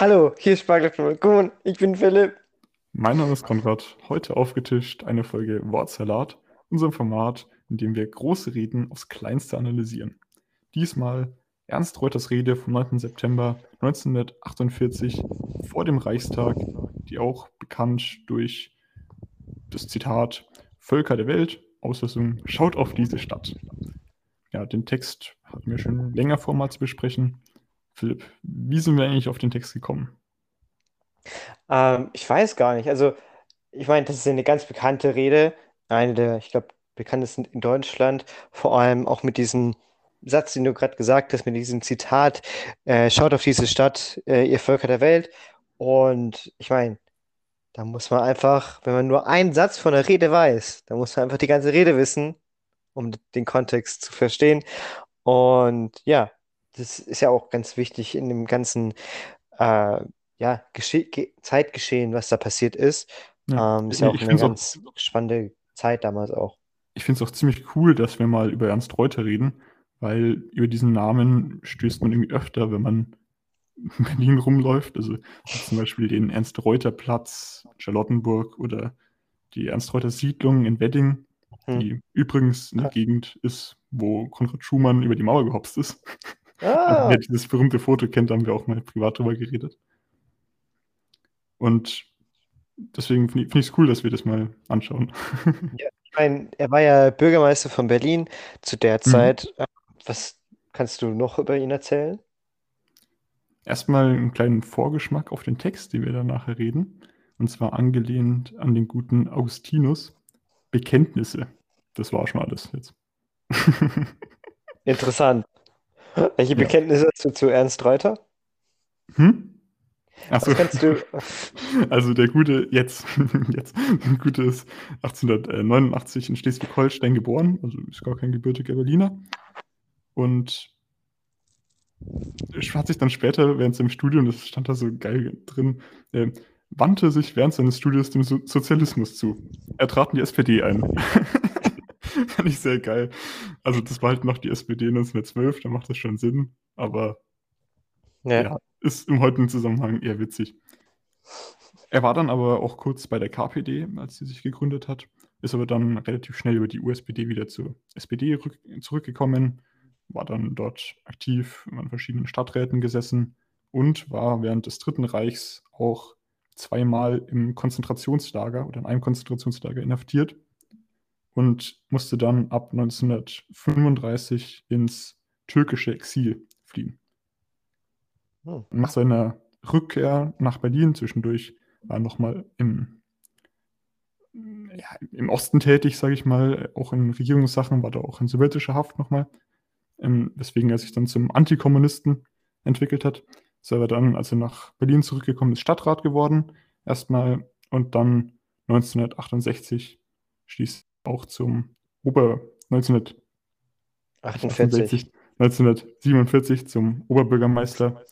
Hallo, hier ist Spargel vom Balkon. Ich bin Philipp. Mein Name ist Konrad. Heute aufgetischt eine Folge Wortsalat, unserem Format, in dem wir große Reden aufs Kleinste analysieren. Diesmal Ernst Reuters Rede vom 9. September 1948 vor dem Reichstag, die auch bekannt durch das Zitat Völker der Welt, Auslösung, schaut auf diese Stadt. Ja, den Text hatten wir schon länger vor, mal zu besprechen. Philipp, wie sind wir eigentlich auf den Text gekommen? Ähm, ich weiß gar nicht. Also, ich meine, das ist eine ganz bekannte Rede. Eine der, ich glaube, bekanntesten in Deutschland. Vor allem auch mit diesem Satz, den du gerade gesagt hast, mit diesem Zitat: äh, Schaut auf diese Stadt, äh, ihr Völker der Welt. Und ich meine, da muss man einfach, wenn man nur einen Satz von der Rede weiß, dann muss man einfach die ganze Rede wissen, um den Kontext zu verstehen. Und ja, das ist ja auch ganz wichtig in dem ganzen äh, ja, Zeitgeschehen, was da passiert ist. Ja. Ähm, ist ja auch eine ganz auch, spannende Zeit damals auch. Ich finde es auch ziemlich cool, dass wir mal über Ernst Reuter reden, weil über diesen Namen stößt man irgendwie öfter, wenn man in Berlin rumläuft. Also zum Beispiel den Ernst-Reuter-Platz, Charlottenburg oder die Ernst-Reuter-Siedlung in Wedding, hm. die übrigens eine Gegend ist, wo Konrad Schumann über die Mauer gehopst ist. Ah. Wer dieses berühmte Foto kennt, haben wir auch mal privat drüber geredet. Und deswegen finde ich es cool, dass wir das mal anschauen. Ja, ich meine, er war ja Bürgermeister von Berlin zu der mhm. Zeit. Mhm. Was kannst du noch über ihn erzählen? Erstmal einen kleinen Vorgeschmack auf den Text, den wir dann nachher reden. Und zwar angelehnt an den guten Augustinus. Bekenntnisse. Das war schon alles jetzt. Interessant. Welche Bekenntnisse hast du zu Ernst Reuter? Hm? Achso. du. Also der gute, jetzt, jetzt, der gute ist 1889 in Schleswig-Holstein geboren, also ist gar kein gebürtiger Berliner. Und hat sich dann später während seinem Studium, das stand da so geil drin, äh, wandte sich während seines Studiums dem so Sozialismus zu. Er trat in die SPD ein. Fand ich sehr geil. Also das war halt noch die SPD 1912, da macht das schon Sinn, aber ja. ja, ist im heutigen Zusammenhang eher witzig. Er war dann aber auch kurz bei der KPD, als sie sich gegründet hat, ist aber dann relativ schnell über die USPD wieder zur SPD zurückgekommen, war dann dort aktiv an verschiedenen Stadträten gesessen und war während des Dritten Reichs auch zweimal im Konzentrationslager oder in einem Konzentrationslager inhaftiert und musste dann ab 1935 ins türkische Exil fliehen. Hm. Nach seiner Rückkehr nach Berlin zwischendurch war er nochmal im, ja, im Osten tätig, sage ich mal, auch in Regierungssachen, war da auch in sowjetischer Haft nochmal, ähm, weswegen er sich dann zum Antikommunisten entwickelt hat. Ist aber dann, als er nach Berlin zurückgekommen ist, Stadtrat geworden, erstmal und dann 1968 schließt auch zum Ober 1948, 1947 zum Oberbürgermeister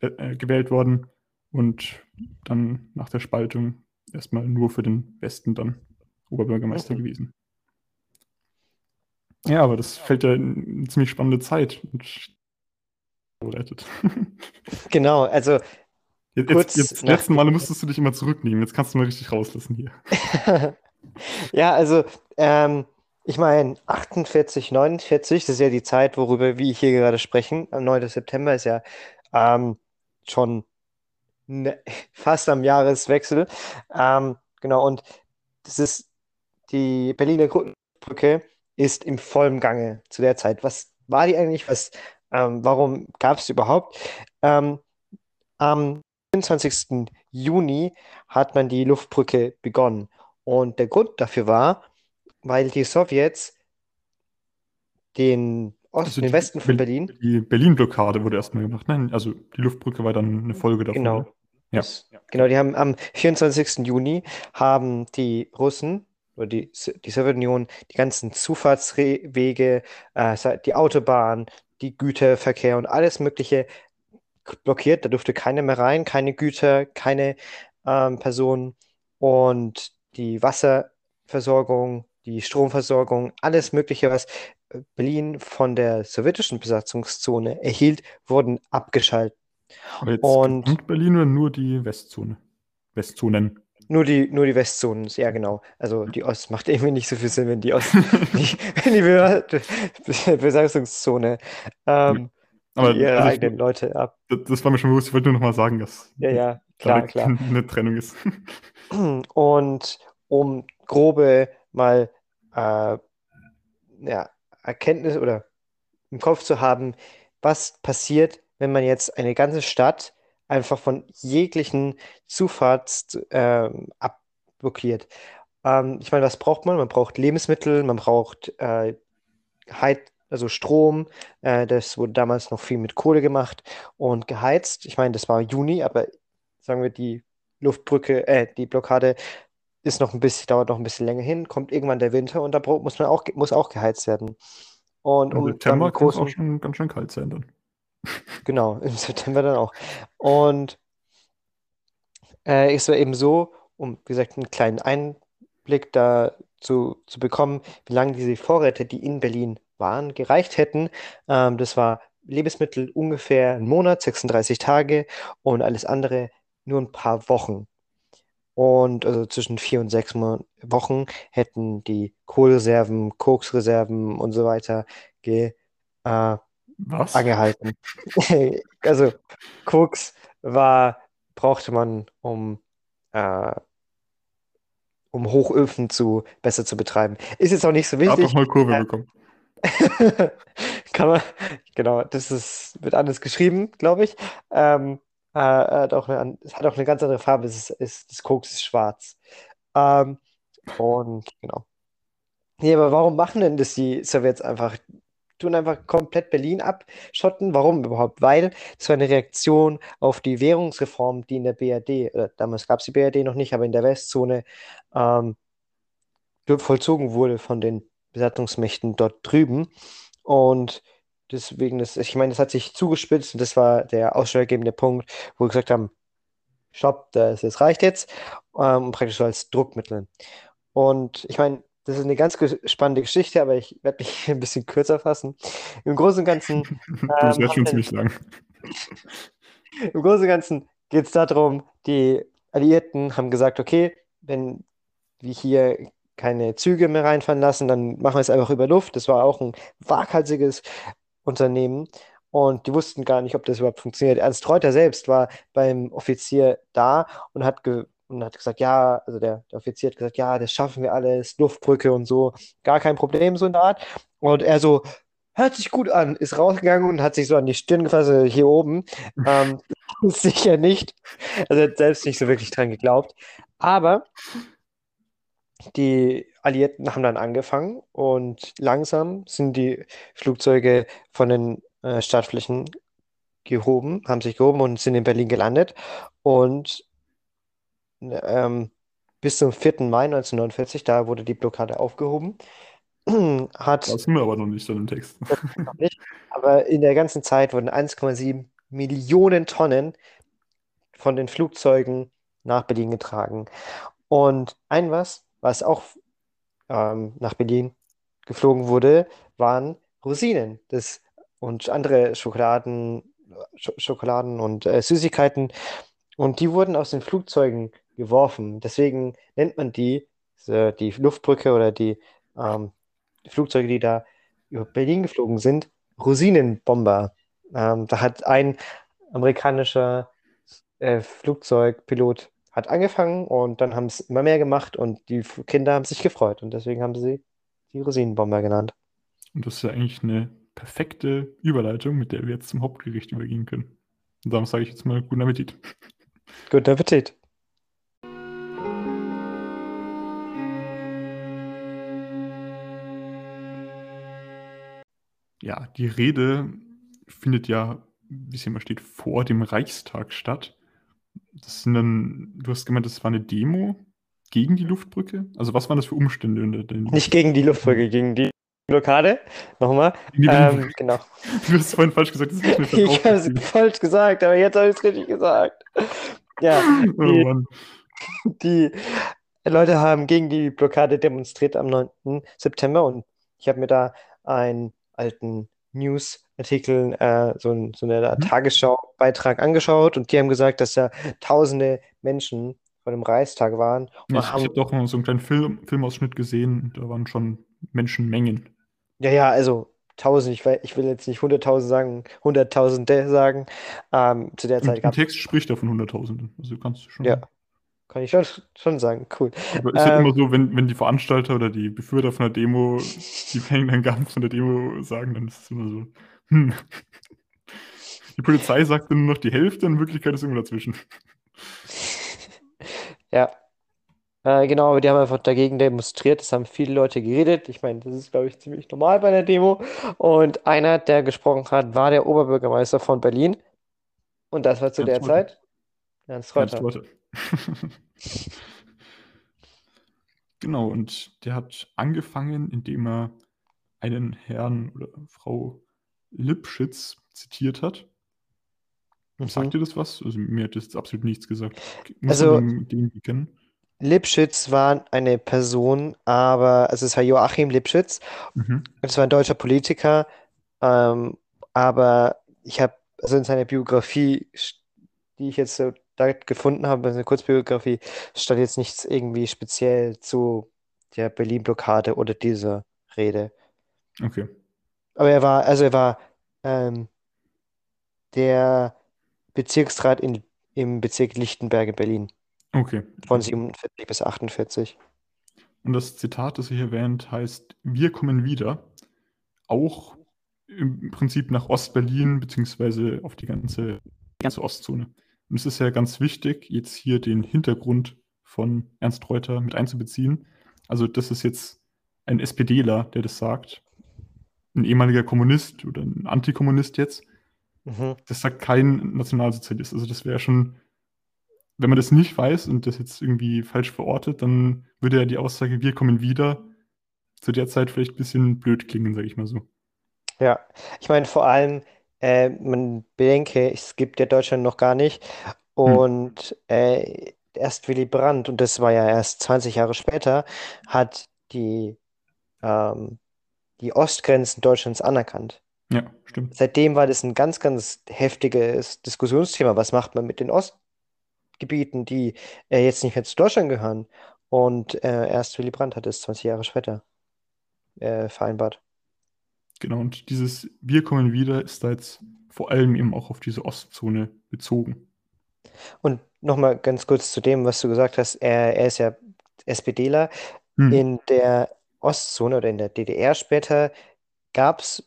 äh, gewählt worden und dann nach der Spaltung erstmal nur für den Westen dann Oberbürgermeister okay. gewesen. Ja, aber das fällt ja in eine ziemlich spannende Zeit und Genau, also jetzt, kurz jetzt, jetzt letzten Male musstest du dich immer zurücknehmen. Jetzt kannst du mal richtig rauslassen hier. ja, also ähm, ich meine 48, 49, das ist ja die Zeit, worüber wir hier gerade sprechen. Am 9. September ist ja ähm, schon ne, fast am Jahreswechsel. Ähm, genau, und das ist die Berliner Brücke ist im vollen Gange zu der Zeit. Was war die eigentlich? Was, ähm, warum gab es überhaupt? Ähm, am 24. Juni hat man die Luftbrücke begonnen. Und der Grund dafür war, weil die Sowjets den Osten, also den Westen von Berlin. Die Berlin-Blockade wurde erstmal gemacht. Nein, also die Luftbrücke war dann eine Folge davon. Genau. Ja. Das, genau, die haben am 24. Juni haben die Russen oder die, die Sowjetunion die ganzen Zufahrtswege, äh, die Autobahn, die Güterverkehr und alles Mögliche blockiert. Da durfte keiner mehr rein, keine Güter, keine ähm, Personen und die Wasserversorgung, die Stromversorgung, alles Mögliche, was Berlin von der sowjetischen Besatzungszone erhielt, wurden abgeschaltet. Und Berlin oder nur die Westzone? Westzonen. nur die, nur die Westzonen, ja genau. Also die Ost macht irgendwie nicht so viel Sinn, wenn die Ost, die, wenn die Be- Besatzungszone ähm, Aber ihre also eigenen Leute ab. das das war mir schon bewusst, ich wollte nur noch mal sagen, dass Ja, ja, klar, klar. eine Trennung ist. Und um grobe mal äh, ja, Erkenntnis oder im Kopf zu haben, was passiert, wenn man jetzt eine ganze Stadt einfach von jeglichen Zufahrts ähm, abblockiert. Ähm, ich meine, was braucht man? Man braucht Lebensmittel, man braucht äh, Heit, also Strom. Äh, das wurde damals noch viel mit Kohle gemacht und geheizt. Ich meine, das war Juni, aber sagen wir, die Luftbrücke, äh, die Blockade ist noch ein bisschen, dauert noch ein bisschen länger hin, kommt irgendwann der Winter und da muss man auch, muss auch geheizt werden. Und Im um dann September kann es auch schon ganz schön kalt sein dann. genau, im September dann auch. Und äh, es war eben so, um, wie gesagt, einen kleinen Einblick da zu, zu bekommen, wie lange diese Vorräte, die in Berlin waren, gereicht hätten. Ähm, das war Lebensmittel ungefähr einen Monat, 36 Tage und alles andere nur ein paar Wochen. Und also zwischen vier und sechs Wochen hätten die Kohlreserven, Koksreserven und so weiter ge, äh, Was? angehalten. Also Koks war, brauchte man, um, äh, um Hochöfen zu, besser zu betreiben. Ist jetzt auch nicht so wichtig. mal Kurve Äh, bekommen. Kann man, genau, das ist, wird anders geschrieben, glaube ich. Ähm, äh, hat auch eine, es hat auch eine ganz andere Farbe. Es ist, ist, das Koks ist schwarz. Ähm, und genau. Nee, aber warum machen denn das die Sowjets einfach? Tun einfach komplett Berlin abschotten. Warum überhaupt? Weil es war eine Reaktion auf die Währungsreform, die in der BRD, oder damals gab es die BRD noch nicht, aber in der Westzone ähm, vollzogen wurde von den Besatzungsmächten dort drüben. Und deswegen, das, ich meine, das hat sich zugespitzt und das war der ausschlaggebende Punkt, wo wir gesagt haben, Stopp, das, das reicht jetzt, ähm, praktisch so als Druckmittel. Und ich meine, das ist eine ganz spannende Geschichte, aber ich werde mich ein bisschen kürzer fassen. Im Großen und Ganzen, ähm, jetzt haben schon ziemlich lang. im Großen und Ganzen geht es darum, die Alliierten haben gesagt, okay, wenn wir hier keine Züge mehr reinfahren lassen, dann machen wir es einfach über Luft. Das war auch ein waghalsiges Unternehmen und die wussten gar nicht, ob das überhaupt funktioniert. Ernst Reuter selbst war beim Offizier da und hat, ge und hat gesagt, ja, also der, der Offizier hat gesagt, ja, das schaffen wir alles, Luftbrücke und so, gar kein Problem, so in der Art. Und er so, hört sich gut an, ist rausgegangen und hat sich so an die Stirn gefasst, also hier oben. Ähm, sicher nicht. Also er hat selbst nicht so wirklich dran geglaubt. Aber die Alliierten haben dann angefangen und langsam sind die Flugzeuge von den äh, Startflächen gehoben, haben sich gehoben und sind in Berlin gelandet. Und ähm, bis zum 4. Mai 1949, da wurde die Blockade aufgehoben, hat sind wir aber noch nicht dann im Text. nicht, aber in der ganzen Zeit wurden 1,7 Millionen Tonnen von den Flugzeugen nach Berlin getragen. Und ein was, was auch ähm, nach Berlin geflogen wurde, waren Rosinen das, und andere Schokoladen, Sch Schokoladen und äh, Süßigkeiten. Und die wurden aus den Flugzeugen geworfen. Deswegen nennt man die, äh, die Luftbrücke oder die, ähm, die Flugzeuge, die da über Berlin geflogen sind, Rosinenbomber. Ähm, da hat ein amerikanischer äh, Flugzeugpilot hat angefangen und dann haben es immer mehr gemacht und die Kinder haben sich gefreut und deswegen haben sie die Rosinenbomber genannt. Und das ist ja eigentlich eine perfekte Überleitung, mit der wir jetzt zum Hauptgericht übergehen können. Und darum sage ich jetzt mal guten Appetit. Guten Appetit. Ja, die Rede findet ja, wie es hier mal steht, vor dem Reichstag statt. Das sind dann, du hast gemeint, das war eine Demo gegen die Luftbrücke? Also was waren das für Umstände unter denen? Nicht gegen die Luftbrücke, gegen die Blockade. Nochmal. Ähm, genau. Du hast es vorhin falsch gesagt, das ist nicht Ich habe es falsch gesagt, aber jetzt habe ich es richtig gesagt. Ja, Oh die, Mann. die Leute haben gegen die Blockade demonstriert am 9. September und ich habe mir da einen alten News-Artikeln äh, so, ein, so eine. Tagesschau-Beitrag angeschaut und die haben gesagt, dass da tausende Menschen vor dem Reichstag waren Ja, und Ich, habe doch so einen kleinen Film, Filmausschnitt gesehen, da waren schon Menschenmengen. ja, ja, also tausend, ich will, ich will jetzt nicht hunderttausend sagen, hunderttausende sagen. Ähm, zu der Zeit gab es, Text spricht er von Hunderttausenden. Also kannst du ja, schon. Kann ich schon, schon sagen, cool. Aber ist halt Ähm, immer so, wenn, wenn die Veranstalter oder die Befürworter von der Demo die Mengenangaben von der Demo sagen, dann ist es immer so. Hm. Die Polizei sagt dann nur noch die Hälfte, in Wirklichkeit ist irgendwo dazwischen. ja. Äh, genau, aber die haben einfach dagegen demonstriert. Es haben viele Leute geredet. Ich meine, das ist, glaube ich, ziemlich normal bei einer Demo. Und einer, der gesprochen hat, war der Oberbürgermeister von Berlin. Und das war zu Ernst der. Zeit Ernst Ernst Reuter. Genau, und der hat angefangen, indem er einen Herrn oder Frau Lipschitz zitiert hat. Sagt Mhm. dir das was? Also mir hat das jetzt absolut nichts gesagt. Muss Also den, den kennen? Lipschitz war eine Person, aber also es war Joachim Lipschitz. Mhm. Das war ein deutscher Politiker. Ähm, aber ich habe, also in seiner Biografie, die ich jetzt so da gefunden habe, also eine Kurzbiografie, stand jetzt nichts irgendwie speziell zu der Berlin-Blockade oder dieser Rede. Okay. Aber er war, also er war ähm, der Bezirksrat in, im Bezirk Lichtenberg in Berlin Okay. von okay. 47 bis 48. Und das Zitat, das er hier erwähnt, heißt: Wir kommen wieder. Auch im Prinzip nach Ostberlin, beziehungsweise auf die ganze, die ganze Ostzone. Und es ist ja ganz wichtig, jetzt hier den Hintergrund von Ernst Reuter mit einzubeziehen. Also, das ist jetzt ein SPDler, der das sagt. Ein ehemaliger Kommunist oder ein Antikommunist jetzt. Mhm. Das sagt kein Nationalsozialist. Also, das wäre schon, wenn man das nicht weiß und das jetzt irgendwie falsch verortet, dann würde ja die Aussage, wir kommen wieder, zu der Zeit vielleicht ein bisschen blöd klingen, sage ich mal so. Ja, ich meine vor allem, äh, man bedenke, es gibt ja Deutschland noch gar nicht Hm. und äh, erst Willy Brandt, und das war ja erst 20 Jahre später, hat die, ähm, die Ostgrenzen Deutschlands anerkannt. Ja, stimmt. Seitdem war das ein ganz, ganz heftiges Diskussionsthema. Was macht man mit den Ostgebieten, die äh, jetzt nicht mehr zu Deutschland gehören? Und äh, erst Willy Brandt hat es 20 Jahre später äh, vereinbart. Genau, und dieses Wir kommen wieder ist da jetzt vor allem eben auch auf diese Ostzone bezogen. Und nochmal ganz kurz zu dem, was du gesagt hast. Er, er ist ja SPDler. Hm. In der Ostzone oder in der DDR später gab es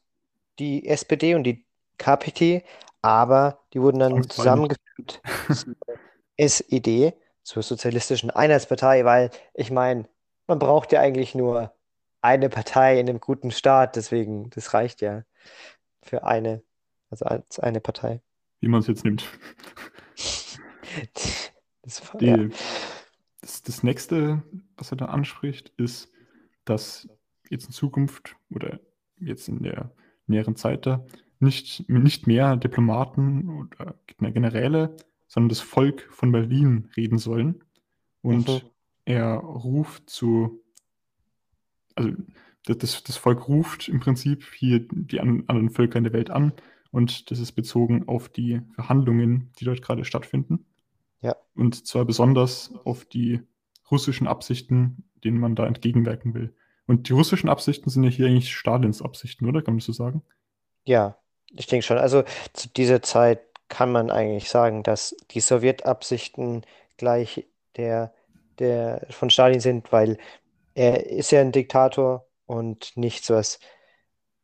die SPD und die KPD, aber die wurden dann Zwangsweilig. zusammengefügt zur SED, zur Sozialistischen Einheitspartei, weil ich meine, man braucht ja eigentlich nur eine Partei in einem guten Staat, deswegen, das reicht ja für eine, also als eine Partei. Wie man es jetzt nimmt. Das war, ja. Die, das, das nächste, was er da anspricht, ist, dass jetzt in Zukunft oder jetzt in der näheren Zeit da nicht, nicht mehr Diplomaten oder Generäle, sondern das Volk von Berlin reden sollen. Und Mhm. er ruft zu, also das- das, Volk ruft im Prinzip hier die an, anderen Völker in der Welt an und das ist bezogen auf die Verhandlungen, die dort gerade stattfinden. Ja. Und zwar besonders auf die russischen Absichten, denen man da entgegenwirken will. Und die russischen Absichten sind ja hier eigentlich Stalins Absichten, oder? Kann man das so sagen? Ja, ich denke schon. Also zu dieser Zeit kann man eigentlich sagen, dass die Sowjetabsichten gleich der, der von Stalin sind, weil er ist ja ein Diktator und nichts, was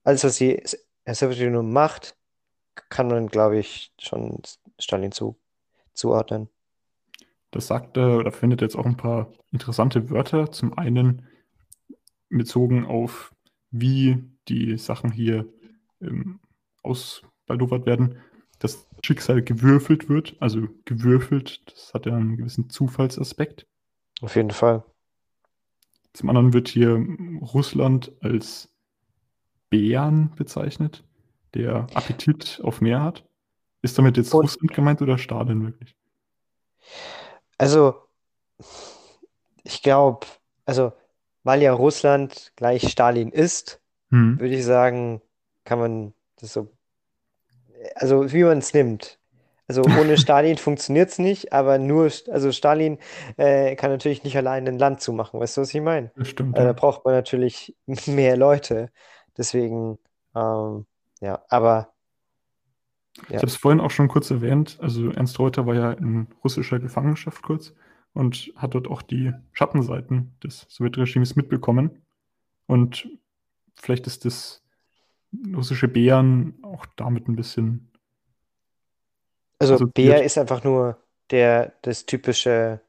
alles, was die Sowjetunion macht, kann man, glaube ich, schon Stalin zu, zuordnen. Das sagt er oder findet jetzt auch ein paar interessante Wörter. Zum einen bezogen auf, wie die Sachen hier ähm, ausbaldowert werden, dass das Schicksal gewürfelt wird. Also gewürfelt, das hat ja einen gewissen Zufallsaspekt. Auf jeden Fall. Zum anderen wird hier Russland als Bären bezeichnet, der Appetit auf mehr hat. Ist damit jetzt Und- Russland gemeint oder Stalin wirklich? Also, ich glaube, also, weil ja Russland gleich Stalin ist, Hm. würde ich sagen, kann man Das so, also wie man es nimmt. Also ohne Stalin funktioniert es nicht, aber nur, also Stalin äh, kann natürlich nicht allein ein Land zumachen, weißt du, was ich meine? Das stimmt, Also da braucht man natürlich mehr Leute. Deswegen, ähm, ja, aber Ich ja. habe es vorhin auch schon kurz erwähnt. Also Ernst Reuter war ja in russischer Gefangenschaft kurz und hat dort auch die Schattenseiten des Sowjetregimes mitbekommen. Und vielleicht ist das russische Bären auch damit ein bisschen Also assoziiert. Bär ist einfach nur der, das typische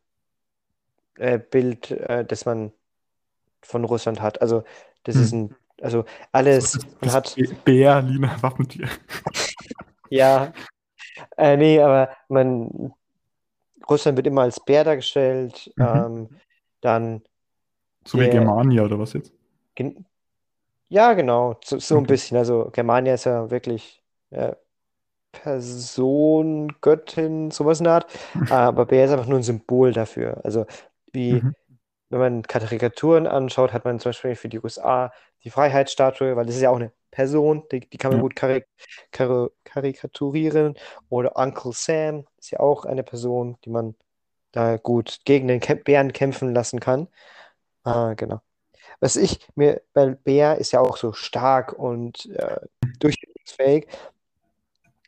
äh, Bild, äh, das man von Russland hat. Also das ist Hm. ein, also So alles, das, man hat, Bä- Berliner Wappentier. ja, äh, nee, aber man, Russland wird immer als Bär dargestellt. Mhm. Ähm, dann So wie Germania oder was jetzt? gen- ja, genau, so, so ein Okay. bisschen. Also Germania ist ja wirklich Person, Göttin, sowas in der Art. Aber Bär ist einfach nur ein Symbol dafür. Also wie Mhm. wenn man Karikaturen anschaut, hat man zum Beispiel für die USA die Freiheitsstatue, weil das ist ja auch eine Person, die, die kann man Ja. gut karik kar karikaturieren. Oder Uncle Sam ist ja auch eine Person, die man da gut gegen den Kämp Bären kämpfen lassen kann. Ah, genau. Was ich mir, weil Bär ist ja auch so stark und äh, durchsetzungsfähig.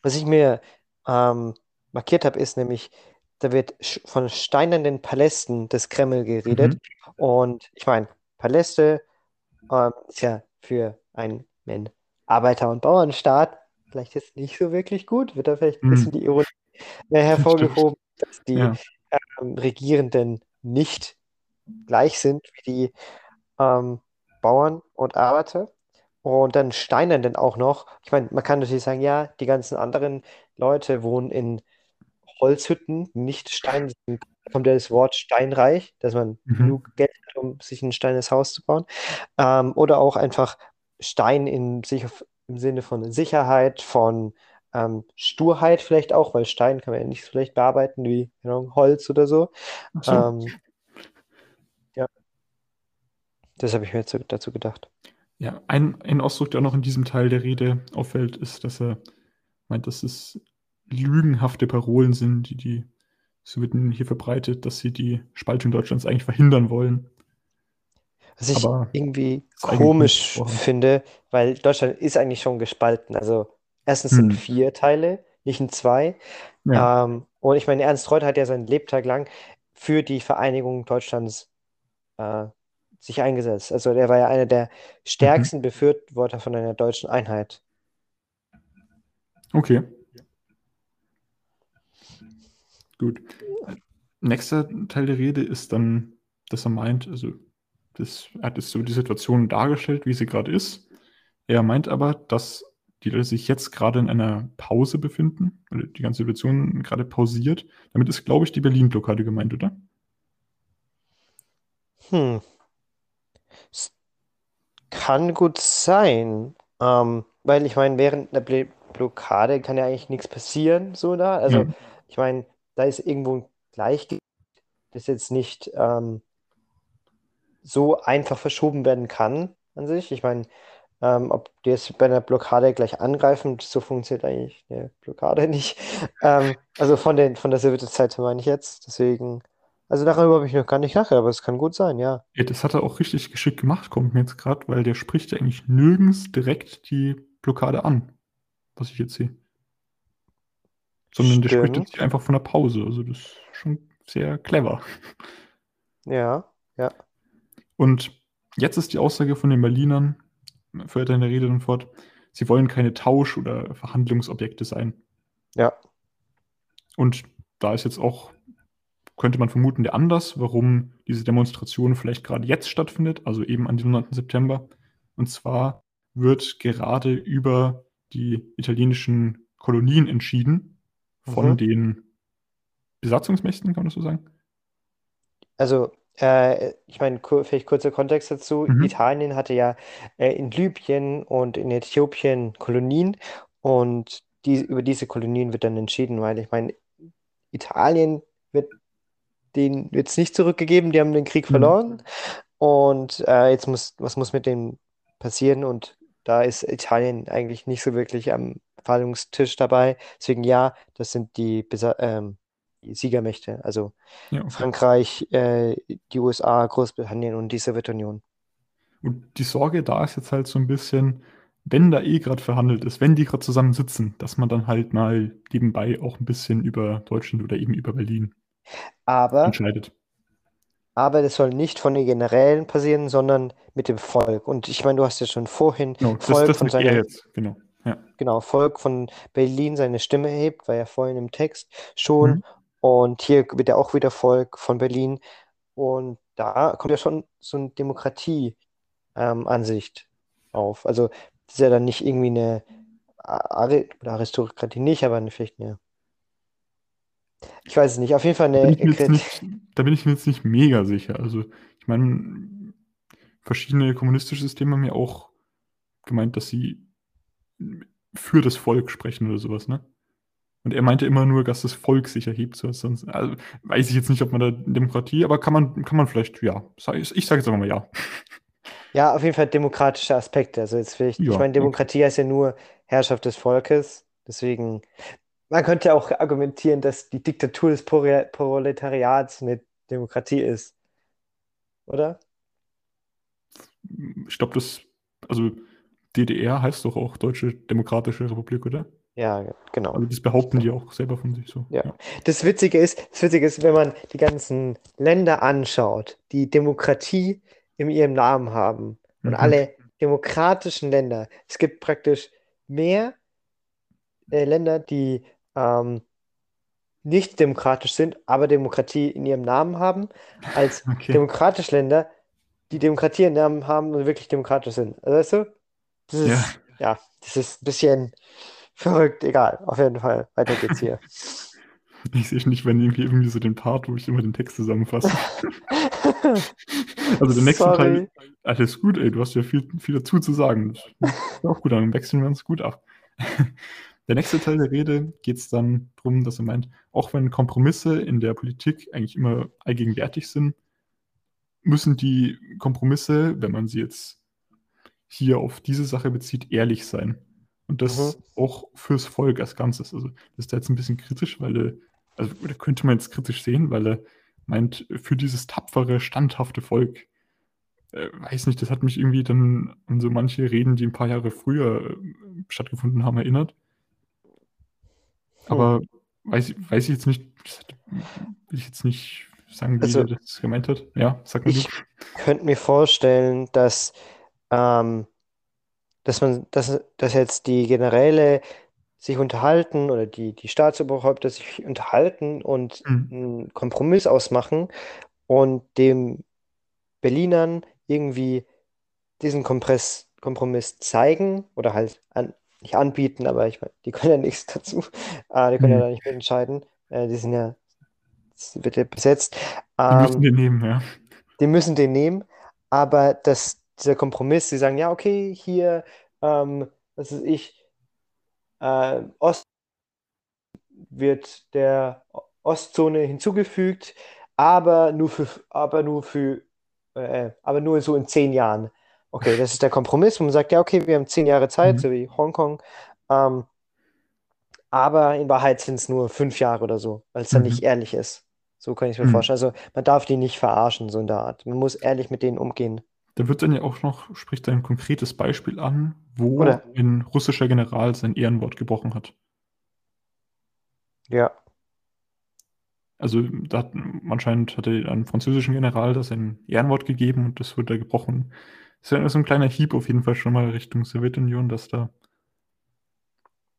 Was ich mir ähm, markiert habe, ist nämlich, da wird von steinernen Palästen des Kreml geredet. Mhm. Und ich meine, Paläste ähm, ist ja für einen, einen Arbeiter- und Bauernstaat vielleicht jetzt nicht so wirklich gut. Wird da vielleicht ein bisschen Mhm. die Ironie äh, hervorgehoben, dass die Ja. ähm, Regierenden nicht gleich sind wie die ähm, Bauern und Arbeiter. Und dann Steinern dann auch noch. Ich meine, man kann natürlich sagen, ja, die ganzen anderen Leute wohnen in Holzhütten, nicht Stein. Da kommt ja das Wort steinreich, dass man Mhm. genug Geld hat, um sich ein steines Haus zu bauen. Ähm, oder auch einfach Stein in sich im Sinne von Sicherheit, von ähm, Sturheit vielleicht auch, weil Stein kann man ja nicht so leicht bearbeiten wie Ahnung, Holz oder so. So. Ähm, ja, das habe ich mir zu, dazu gedacht. Ja, ein, ein Ausdruck, der auch noch in diesem Teil der Rede auffällt, ist, dass er meint, dass es lügenhafte Parolen sind, die die Sowjeten hier verbreitet, dass sie die Spaltung Deutschlands eigentlich verhindern wollen. Was ich Aber irgendwie komisch finde, weil Deutschland ist eigentlich schon gespalten. Also erstens sind Hm. vier Teile, nicht in zwei. Ja. Ähm, und ich meine, Ernst Reuter hat ja seinen Lebtag lang für die Vereinigung Deutschlands äh, sich eingesetzt. Also er war ja einer der Mhm. stärksten Befürworter von einer deutschen Einheit. Okay. Gut. Nächster Teil der Rede ist dann, dass er meint, also das, er hat jetzt so die Situation dargestellt, wie sie gerade ist. Er meint aber, dass die Leute sich jetzt gerade in einer Pause befinden, oder die ganze Situation gerade pausiert. Damit ist, glaube ich, die Berlin-Blockade gemeint, oder? Hm, kann gut sein. Ähm, weil ich meine, während der Bl Blockade kann ja eigentlich nichts passieren, so da. Also, Ja. ich meine, da ist irgendwo ein Gleichgewicht, das jetzt nicht ähm, so einfach verschoben werden kann an sich. Ich meine, ähm, ob die jetzt bei einer Blockade gleich angreifen, so funktioniert eigentlich eine Blockade nicht. Ähm, also von den, von der Sowjetzeit meine ich jetzt. Deswegen, also darüber habe ich noch gar nicht nachgedacht, aber es kann gut sein, ja. Ja, das hat er auch richtig geschickt gemacht, kommt mir jetzt gerade, weil der spricht ja eigentlich nirgends direkt die Blockade an, was ich jetzt sehe. Sondern der spricht jetzt Stimmt. einfach von der Pause. Also das ist schon sehr clever. Ja, ja. Und jetzt ist die Aussage von den Berlinern, fährt er in der Rede dann fort, sie wollen keine Tausch- oder Verhandlungsobjekte sein. Ja. Und da ist jetzt auch, könnte man vermuten, der Anlass, warum diese Demonstration vielleicht gerade jetzt stattfindet, also eben an diesem 9. September. Und zwar wird gerade über die italienischen Kolonien entschieden von Mhm. den Besatzungsmächten, kann man das so sagen? Also, äh, ich meine, vielleicht kurzer Kontext dazu. Mhm. Italien hatte ja äh, in Libyen und in Äthiopien Kolonien und die, über diese Kolonien wird dann entschieden, weil ich meine, Italien wird den jetzt nicht zurückgegeben, die haben den Krieg Mhm. verloren und äh, jetzt muss, was muss mit denen passieren und da ist Italien eigentlich nicht so wirklich am Verhandlungstisch dabei. Deswegen ja, das sind die, Besa ähm, die Siegermächte, also Ja, okay. Frankreich, äh, die USA, Großbritannien und die Sowjetunion. Und die Sorge da ist jetzt halt so ein bisschen, wenn da eh gerade verhandelt ist, wenn die gerade zusammen sitzen, dass man dann halt mal nebenbei auch ein bisschen über Deutschland oder eben über Berlin Aber, entscheidet. aber das soll nicht von den Generälen passieren, sondern mit dem Volk. Und ich meine, du hast ja schon vorhin Genau, das, Volk das von mit er seiner, jetzt, genau. Ja. genau, Volk von Berlin seine Stimme erhebt, war ja vorhin im Text schon. Mhm. Und hier wird ja auch wieder Volk von Berlin. Und da kommt ja schon so eine Demokratie-Ansicht auf. Also das ist ja dann nicht irgendwie eine Aristokratie nicht, aber eine, vielleicht eine. Ich weiß es nicht. Auf jeden Fall Da bin eine. ich mir jetzt Krit- nicht, da bin ich mir jetzt nicht mega sicher. Also, ich meine, verschiedene kommunistische Systeme haben ja auch gemeint, dass sie für das Volk sprechen oder sowas, ne? Und er meinte immer nur, dass das Volk sich erhebt. So, sonst, also, weiß ich jetzt nicht, ob man da Demokratie, aber kann man, kann man vielleicht, ja. Ich, ich sage jetzt einfach mal ja. Ja, auf jeden Fall demokratische Aspekte. Also jetzt vielleicht, ich Ja, meine, okay. Demokratie heißt ja nur Herrschaft des Volkes. Deswegen, man könnte auch argumentieren, dass die Diktatur des Prole- Proletariats eine Demokratie ist. Oder? Ich glaube, das, also DDR heißt doch auch Deutsche Demokratische Republik, oder? Ja, genau. Also das behaupten die auch selber von sich so. Ja. Das Witzige ist, das Witzige ist, wenn man die ganzen Länder anschaut, die Demokratie in ihrem Namen haben und Mhm. alle demokratischen Länder, es gibt praktisch mehr äh, Länder, die ähm, nicht demokratisch sind, aber Demokratie in ihrem Namen haben, als Okay. demokratische Länder, die Demokratie im Namen haben und wirklich demokratisch sind. Also, weißt du? Das ist, Ja. ja, das ist ein bisschen verrückt. Egal, auf jeden Fall. Weiter geht's hier. Ich sehe nicht, wenn irgendwie, irgendwie so den Part, wo ich immer den Text zusammenfasse. Also der nächste Sorry. Teil, alles gut, ey, du hast ja viel, viel dazu zu sagen. Das auch gut, dann wechseln wir uns gut ab. Der nächste Teil der Rede geht es dann darum, dass er meint, auch wenn Kompromisse in der Politik eigentlich immer allgegenwärtig sind, müssen die Kompromisse, wenn man sie jetzt hier auf diese Sache bezieht, ehrlich sein. Und das Mhm. auch fürs Volk als Ganzes. Also das ist da jetzt ein bisschen kritisch, weil er, also oder könnte man jetzt kritisch sehen, weil er meint, für dieses tapfere, standhafte Volk, äh, weiß nicht, das hat mich irgendwie dann an so manche Reden, die ein paar Jahre früher äh, stattgefunden haben, erinnert. Aber weiß, ich- weiß ich jetzt nicht, will ich jetzt nicht sagen, wie Also, er das gemeint hat. Ja, sag mal. Ich könnte mir vorstellen, dass, ähm, dass man, dass, dass jetzt die Generäle sich unterhalten oder die, die Staatsoberhäupter sich unterhalten und Mhm. einen Kompromiss ausmachen und dem Berlinern irgendwie diesen Kompress, Kompromiss zeigen oder halt an, nicht anbieten, aber ich meine, die können ja nichts dazu. Äh, die können ja Mhm. da nicht mitentscheiden. Äh, die sind ja, das wird ja besetzt. Die müssen Ähm, wir nehmen, ja. die müssen den nehmen, aber dass dieser Kompromiss, sie sagen, ja, okay, hier, ähm, was ist ich, äh, Ost wird der Ostzone hinzugefügt, aber nur für, aber nur für, äh, aber nur so in zehn Jahren. Okay, das ist der Kompromiss, wo man sagt, ja, okay, wir haben zehn Jahre Zeit, Mhm. so wie Hongkong, ähm, aber in Wahrheit sind es nur fünf Jahre oder so, weil es dann Mhm. nicht ehrlich ist. So kann ich es mir Mhm. vorstellen. Also man darf die nicht verarschen, so in der Art. Man muss ehrlich mit denen umgehen. Da wird dann ja auch noch, spricht er ein konkretes Beispiel an, wo Oder? ein russischer General sein Ehrenwort gebrochen hat. Ja. Also da hat, anscheinend hatte ein französischen General das ein Ehrenwort gegeben und das wurde da gebrochen. Das ist ja so ein kleiner Hieb auf jeden Fall schon mal Richtung Sowjetunion, dass da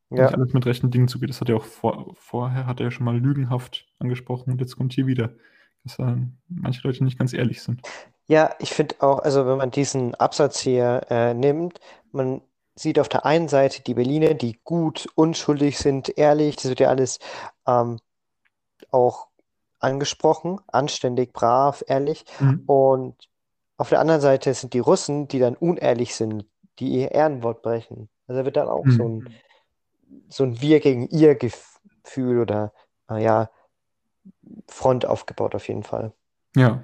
nicht Ja. alles mit rechten Dingen zugeht. Das hat er auch vor, vorher, hat er ja schon mal lügenhaft angesprochen und jetzt kommt hier wieder, dass da manche Leute nicht ganz ehrlich sind. Ja, ich finde auch, also wenn man diesen Absatz hier äh, nimmt, man sieht auf der einen Seite die Berliner, die gut, unschuldig sind, ehrlich, das wird ja alles ähm, auch angesprochen, anständig, brav, ehrlich. Mhm. Und auf der anderen Seite sind die Russen, die dann unehrlich sind, die ihr Ehrenwort brechen. Also wird dann auch so Mhm. ein, so ein Wir gegen ihr Gefühl oder, naja, Front aufgebaut auf jeden Fall. Ja.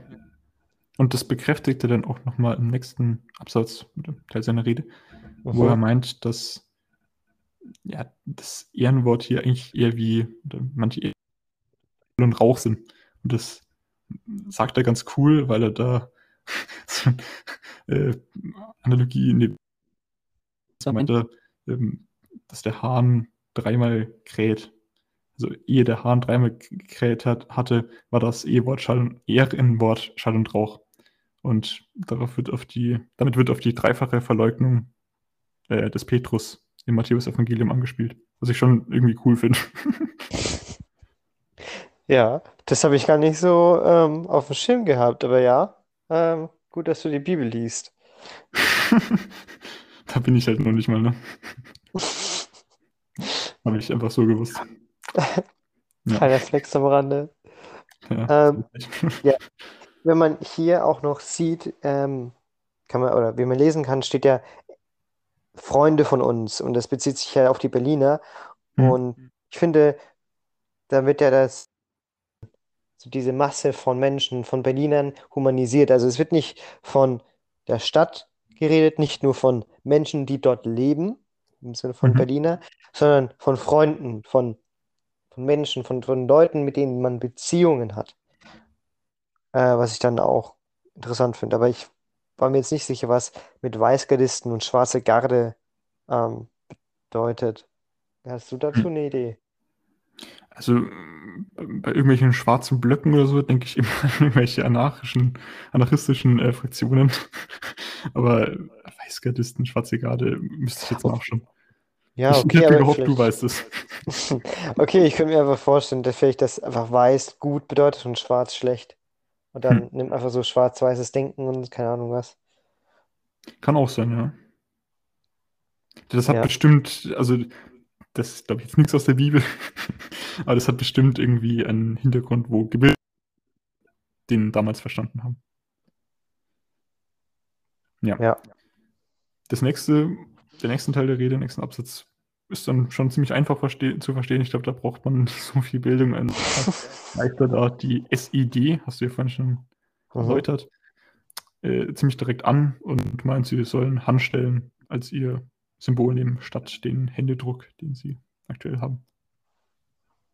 Und das bekräftigte dann auch nochmal im nächsten Absatz, Teil seiner Rede, wo er Mhm. meint, dass ja, das Ehrenwort hier eigentlich eher wie manche eher Öl und Rauch sind. Und das sagt er ganz cool, weil er da so äh, Analogie in dem so meinte, ähm, dass der Hahn dreimal kräht. Also ehe der Hahn dreimal gekräht hat, hatte, war das E-Wort Schall und Ehrenwort Schall und Rauch. Und darauf wird auf die, damit wird auf die dreifache Verleugnung äh, des Petrus im Matthäus-Evangelium angespielt. Was ich schon irgendwie cool finde. Ja, das habe ich gar nicht so ähm, auf dem Schirm gehabt, aber ja, ähm, gut, dass du die Bibel liest. da bin ich halt noch nicht mal, ne? Habe ich einfach so gewusst. Ja. Kleiner Flex am Rande. Ja, Ähm, Wenn man hier auch noch sieht, ähm, kann man, oder wie man lesen kann, steht ja Freunde von uns und das bezieht sich ja auf die Berliner. Hm. Und ich finde, da wird ja das, so diese Masse von Menschen, von Berlinern humanisiert. Also es wird nicht von der Stadt geredet, nicht nur von Menschen, die dort leben, im Sinne von Mhm. Berliner, sondern von Freunden, von, von Menschen, von, von Leuten, mit denen man Beziehungen hat. Äh, was ich dann auch interessant finde. Aber ich war mir jetzt nicht sicher, was mit Weißgardisten und schwarze Garde ähm, bedeutet. Hast du dazu Hm. eine Idee? Also äh, bei irgendwelchen schwarzen Blöcken oder so denke ich immer an irgendwelche anarchischen, anarchistischen äh, Fraktionen. Aber äh, Weißgardisten, Schwarze Garde, müsste ich jetzt nachschauen. Ja, ich okay, hätte aber gehofft, du weißt es. Okay, ich könnte mir einfach vorstellen, dass vielleicht das einfach weiß gut bedeutet und schwarz schlecht. Und dann Hm. nimmt einfach so schwarz-weißes Denken und keine Ahnung was. Kann auch sein, ja. Das hat Ja. bestimmt, also das ist, glaube ich, jetzt nichts aus der Bibel, aber das hat bestimmt irgendwie einen Hintergrund, wo Gebildet den damals verstanden haben. Ja. Ja. Das nächste, der nächste Teil der Rede, der nächsten Absatz, ist dann schon ziemlich einfach verste zu verstehen. Ich glaube, da braucht man so viel Bildung. Meister da die SID, hast du ja vorhin schon Mhm. erläutert, äh, ziemlich direkt an und meint, sie sollen Handstellen als ihr Symbol nehmen, statt den Händedruck, den sie aktuell haben.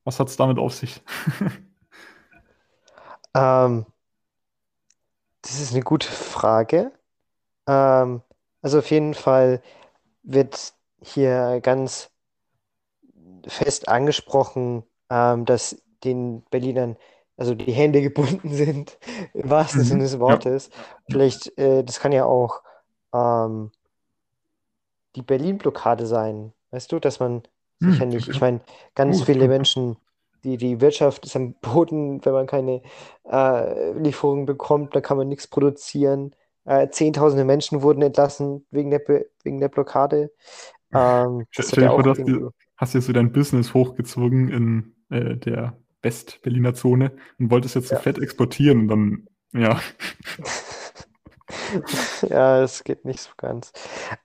Was hat es damit auf sich? Ähm, das ist eine gute Frage. Ähm, also auf jeden Fall wird hier ganz fest angesprochen, ähm, dass den Berlinern also die Hände gebunden sind, im wahrsten Mhm, Sinne des ja. Wortes. Vielleicht, äh, das kann ja auch ähm, die Berlin-Blockade sein. Weißt du, dass man Hm, sicher nicht, ich meine, ganz viele. Menschen, die, die Wirtschaft ist am Boden, wenn man keine äh, Lieferungen bekommt, dann kann man nichts produzieren. Äh, Zehntausende Menschen wurden entlassen wegen der, wegen der Blockade. Ähm, Stell, ja dir vor, auch du hast dir so dein Business hochgezogen in äh, der West-Berliner Zone und wolltest jetzt so Ja. fett exportieren und dann, ja. Ja, das geht nicht so ganz.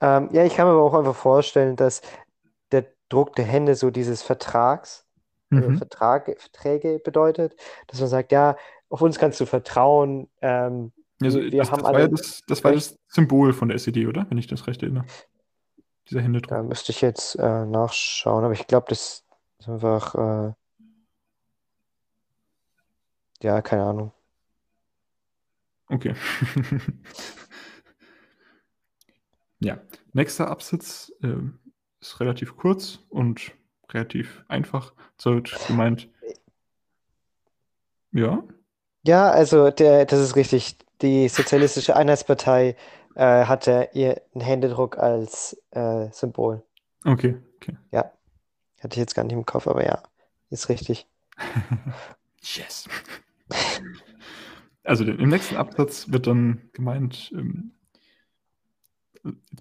Ähm, ja, ich kann mir aber auch einfach vorstellen, dass der Druck der Hände so dieses Vertrags, also Mhm. Vertrag, Verträge bedeutet, dass man sagt, ja, auf uns kannst du vertrauen. Ähm, Also, wir das, haben das war ja das, das war das Symbol von der SED, oder? Wenn ich das recht erinnere. Dieser Händedruck. da müsste ich jetzt äh, nachschauen, aber ich glaube, das ist einfach, äh, ja, keine Ahnung. Okay. ja, nächster Absatz äh, ist relativ kurz und relativ einfach. Es wird gemeint, ja, Ja, also der, das ist richtig. Die Sozialistische Einheitspartei äh, hatte ihren Händedruck als äh, Symbol. okay, okay. Ja, hatte ich jetzt gar nicht im Kopf, aber ja, ist richtig. Yes. Also im nächsten Absatz wird dann gemeint, ähm,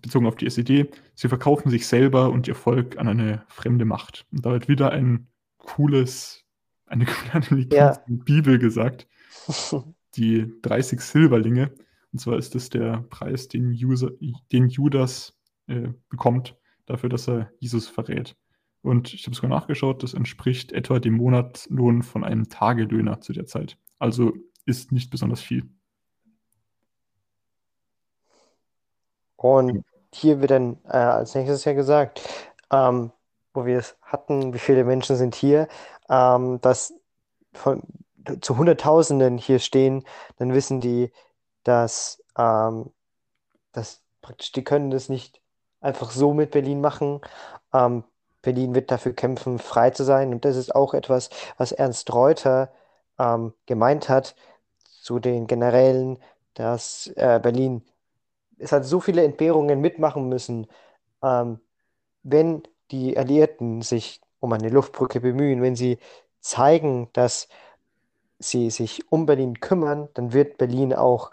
bezogen auf die SED, sie verkaufen sich selber und ihr Volk an eine fremde Macht. Und da wird wieder ein cooles, eine coole Ja. Bibel gesagt, die 30 Silberlinge. Und zwar ist das der Preis, den, User, den Judas äh, bekommt, dafür, dass er Jesus verrät. Und ich habe sogar nachgeschaut, das entspricht etwa dem Monatslohn von einem Tagelöhner zu der Zeit. Also ist nicht besonders viel. Und hier wird dann äh, als nächstes ja gesagt, ähm, wo wir es hatten, wie viele Menschen sind hier, ähm, dass von, zu Hunderttausenden hier stehen, dann wissen die, dass, ähm, dass praktisch die können das nicht einfach so mit Berlin machen. Ähm, Berlin wird dafür kämpfen, frei zu sein. Und das ist auch etwas, was Ernst Reuter ähm, gemeint hat zu den Generälen, dass äh, Berlin, es hat so viele Entbehrungen mitmachen müssen. Ähm, wenn die Alliierten sich um eine Luftbrücke bemühen, wenn sie zeigen, dass sie sich um Berlin kümmern, dann wird Berlin auch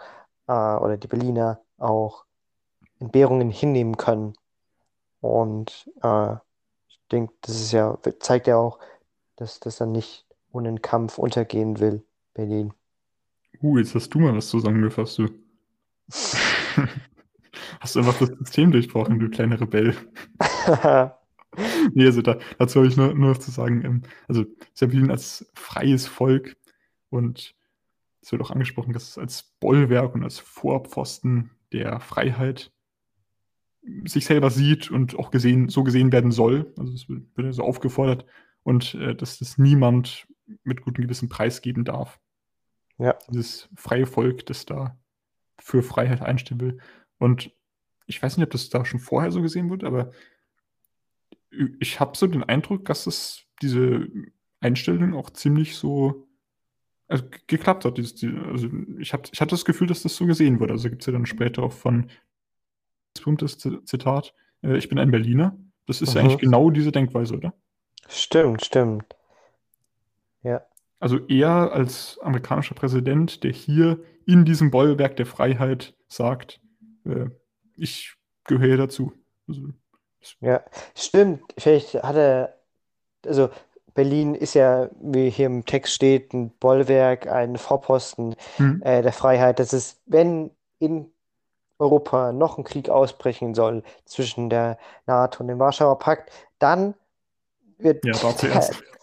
äh, oder die Berliner auch Entbehrungen hinnehmen können. Und äh, ich denke, das ist ja, zeigt ja auch, dass das dann nicht ohne Kampf untergehen will, Berlin. Uh, jetzt hast du mal was zusammengefasst, du. Hast du einfach das System durchbrochen, du kleiner Rebell. Nee, also da, dazu habe ich nur, nur noch zu sagen, ähm, also Berlin als freies Volk und es wird auch angesprochen, dass es als Bollwerk und als Vorpfosten der Freiheit sich selber sieht und auch gesehen, so gesehen werden soll. Also es wird, so aufgefordert und äh, dass das niemand mit gutem Gewissen preisgeben darf. Ja. Dieses freie Volk, das da für Freiheit einstehen will. Und ich weiß nicht, ob das da schon vorher so gesehen wird, aber ich habe so den Eindruck, dass es diese Einstellung auch ziemlich so also, geklappt hat. Dieses, die, also ich, hab, ich hatte das Gefühl, dass das so gesehen wurde. Also gibt es ja dann später auch von das Zitat, äh, ich bin ein Berliner. Das ist ja eigentlich Mhm. genau diese Denkweise, oder? Stimmt, stimmt. Also er als amerikanischer Präsident, der hier in diesem Bollwerk der Freiheit sagt, äh, ich gehöre dazu. Also, Ja, stimmt. Vielleicht hat er, also Berlin ist ja, wie hier im Text steht, ein Bollwerk, ein Vorposten hm, äh, der Freiheit. Das ist, wenn in Europa noch ein Krieg ausbrechen soll zwischen der NATO und dem Warschauer Pakt, dann wird ja, da zuerst.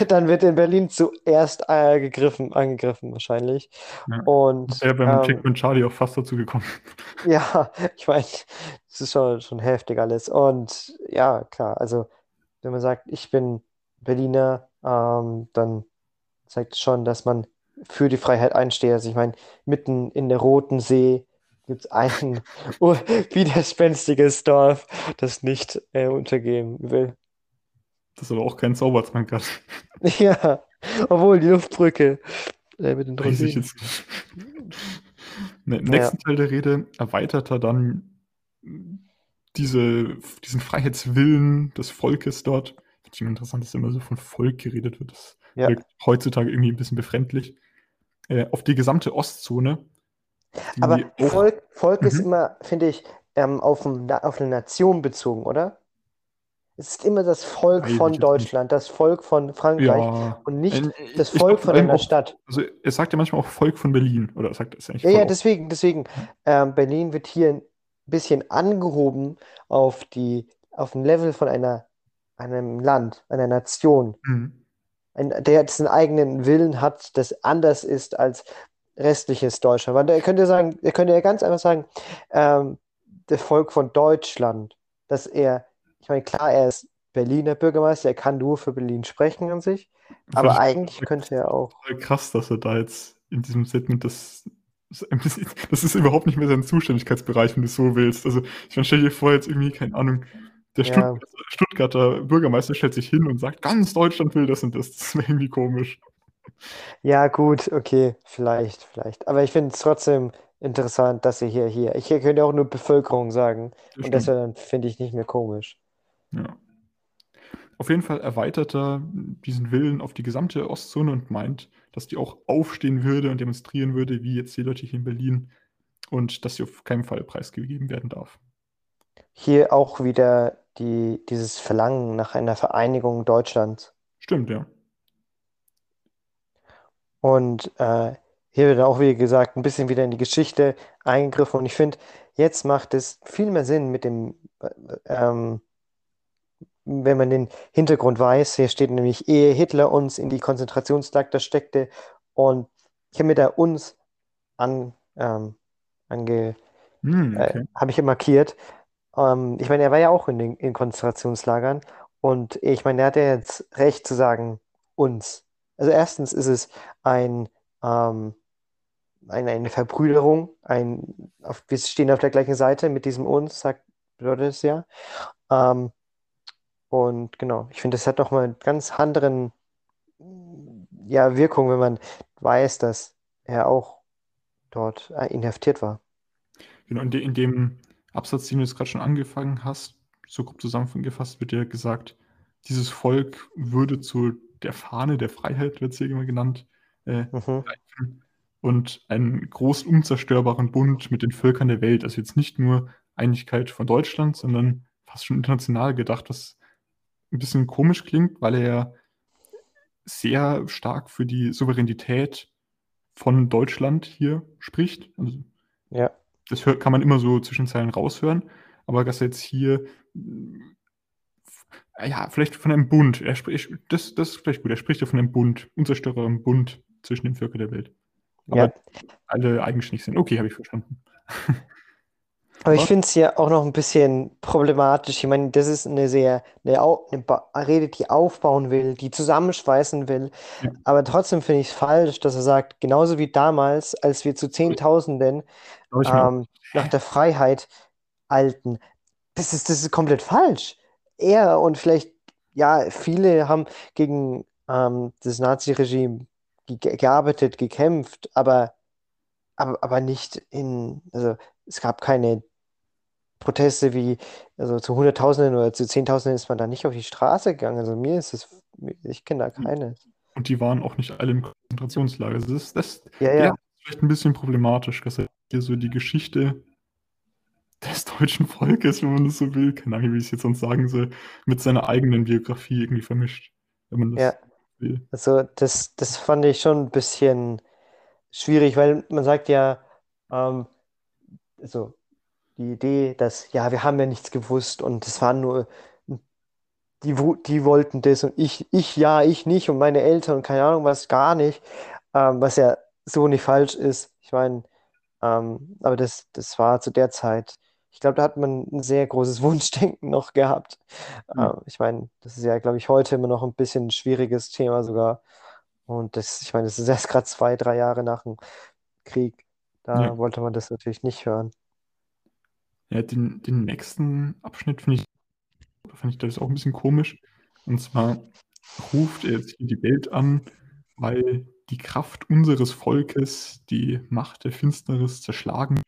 dann wird in Berlin zuerst äh, gegriffen, angegriffen wahrscheinlich. Ja. Und Er beim ähm, und Charlie auch fast dazu gekommen. Ja, ich meine, es ist schon, schon heftig alles. Und ja, klar, also wenn man sagt, ich bin Berliner, ähm, dann zeigt es schon, dass man für die Freiheit einsteht. Also ich meine, mitten in der Roten See gibt es ein widerspenstiges Dorf, das nicht äh, untergehen will. Das ist aber auch kein Zaubertrank hat. Ja, obwohl die Luftbrücke äh, mit den Weiß ich Rosinen. jetzt nicht. Ne, Im nächsten Teil der Rede erweitert er dann diese, diesen Freiheitswillen des Volkes dort. Finde ich immer interessant, dass immer so von Volk geredet wird. Das Ja. wirkt heutzutage irgendwie ein bisschen befremdlich. Äh, auf die gesamte Ostzone. die Aber Volk, Volk ist Mhm. immer, finde ich, ähm, auf, ein, auf eine Nation bezogen, oder? Es ist immer das Volk ich von Deutschland, das Volk von Frankreich ja, und nicht das Volk glaub, von einer auch- Stadt. Also er sagt ja manchmal auch Volk von Berlin. Oder er sagt das eigentlich Ja, ja, deswegen, deswegen. Ähm, Berlin wird hier ein bisschen angehoben auf die, auf ein Level von einer, einem Land, einer Nation. Mhm. ein, der jetzt einen eigenen Willen hat, das anders ist als restliches Deutschland. Weil er könnte sagen, er könnte ja ganz einfach sagen, ähm, das Volk von Deutschland, dass er, ich meine, klar, er ist Berliner Bürgermeister, er kann nur für Berlin sprechen an sich, aber eigentlich könnte er auch. krass, dass er da jetzt in diesem Statement das. Das das ist überhaupt nicht mehr sein Zuständigkeitsbereich, wenn du so willst. Also, ich meine, stell dir vor, jetzt irgendwie, keine Ahnung, der Ja. Stuttgarter, Stuttgarter Bürgermeister stellt sich hin und sagt, ganz Deutschland will das und das. Das wäre irgendwie komisch. Ja, gut, okay, vielleicht, vielleicht. Aber ich finde es trotzdem interessant, dass er hier, hier, ich könnte auch nur Bevölkerung sagen Das und das stimmt. wäre dann, finde ich, nicht mehr komisch. Ja. Auf jeden Fall erweitert er diesen Willen auf die gesamte Ostzone und meint, dass die auch aufstehen würde und demonstrieren würde, wie jetzt die Leute hier in Berlin und dass sie auf keinen Fall preisgegeben werden darf. Hier auch wieder die, dieses Verlangen nach einer Vereinigung Deutschlands. Stimmt, ja. Und äh, hier wird auch, wie gesagt, ein bisschen wieder in die Geschichte eingegriffen. Und ich finde, jetzt macht es viel mehr Sinn mit dem, äh, ähm, wenn man den Hintergrund weiß. Hier steht nämlich, ehe Hitler uns in die Konzentrationslager steckte. Und ich habe mir da uns an, ähm, ange, äh, okay. habe ich hier markiert. Ähm, ich meine, er war ja auch in den in Konzentrationslagern und ich meine, er hat ja jetzt recht zu sagen, uns. Also erstens ist es ein, ähm, ein, eine Verbrüderung, ein, auf, wir stehen auf der gleichen Seite mit diesem uns, sagt, bedeutet es ja. Ähm, und genau, ich finde, das hat nochmal einen ganz anderen ja, Wirkung, wenn man weiß, dass er auch dort äh, inhaftiert war. Genau, in, de, in dem Absatz, den du jetzt gerade schon angefangen hast, so grob zusammengefasst, wird ja gesagt, dieses Volk würde zu der Fahne der Freiheit, wird es hier immer genannt, äh, Mhm. und einen großen, unzerstörbaren Bund mit den Völkern der Welt. Also jetzt nicht nur Einigkeit von Deutschland, sondern fast schon international gedacht, was ein bisschen komisch klingt, weil er sehr stark für die Souveränität von Deutschland hier spricht. Also Ja, das hört, kann man immer so zwischen Zeilen raushören, aber dass er jetzt hier, äh, ja, vielleicht von einem Bund, er spricht, das, das ist vielleicht gut, er spricht ja von einem Bund, unzerstörbaren Bund zwischen den Völkern der Welt. Aber ja. alle eigenständig sind. Okay, habe ich verstanden. Aber ich finde es ja auch noch ein bisschen problematisch. Ich meine, das ist eine sehr, eine, eine Rede, die aufbauen will, die zusammenschweißen will. ja, Aber trotzdem finde ich es falsch, dass er sagt, genauso wie damals, als wir zu Zehntausenden ähm, nach der Freiheit eilten. Das ist, das ist komplett falsch. Er und vielleicht, ja, viele haben gegen ähm, das Nazi-Regime ge gearbeitet, gekämpft, aber, aber, aber nicht in, also es gab keine Proteste wie, also zu Hunderttausenden oder zu Zehntausenden ist man da nicht auf die Straße gegangen. Also mir ist es, ich kenne da keine. Und die waren auch nicht alle im Konzentrationslager. Das ist, das, Ja, ja, ist vielleicht ein bisschen problematisch, dass er hier so die Geschichte des deutschen Volkes, wenn man das so will, keine Ahnung, wie ich es jetzt sonst sagen soll, mit seiner eigenen Biografie irgendwie vermischt, wenn man ja. das will. Also das, das fand ich schon ein bisschen schwierig, weil man sagt ja, ähm, also die Idee, dass, ja, wir haben ja nichts gewusst und es waren nur, die, die wollten das und ich, ich ja, ich nicht und meine Eltern und keine Ahnung was, gar nicht, ähm, was ja so nicht falsch ist. Ich meine, ähm, aber das, das war zu der Zeit, ich glaube, da hat man ein sehr großes Wunschdenken noch gehabt. Ja, Ähm, ich meine, das ist ja, glaube ich, heute immer noch ein bisschen ein schwieriges Thema sogar. Und das, ich meine, das ist erst gerade zwei, drei Jahre nach dem Krieg. ja. Da wollte man das natürlich nicht hören. Ja, den, den nächsten Abschnitt finde ich, fand ich das auch ein bisschen komisch. Und zwar ruft er jetzt hier die Welt an, weil die Kraft unseres Volkes die Macht der Finsternis zerschlagen,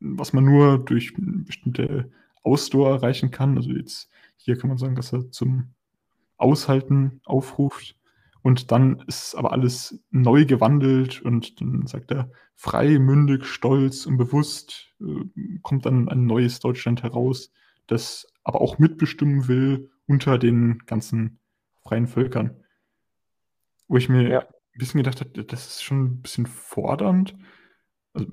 was man nur durch bestimmte Ausdauer erreichen kann. Also jetzt hier kann man sagen, dass er zum Aushalten aufruft. Und dann ist aber alles neu gewandelt und dann sagt er, frei, mündig, stolz und bewusst äh, kommt dann ein neues Deutschland heraus, das aber auch mitbestimmen will unter den ganzen freien Völkern. Wo ich mir Ja, ein bisschen gedacht habe, das ist schon ein bisschen fordernd. Also,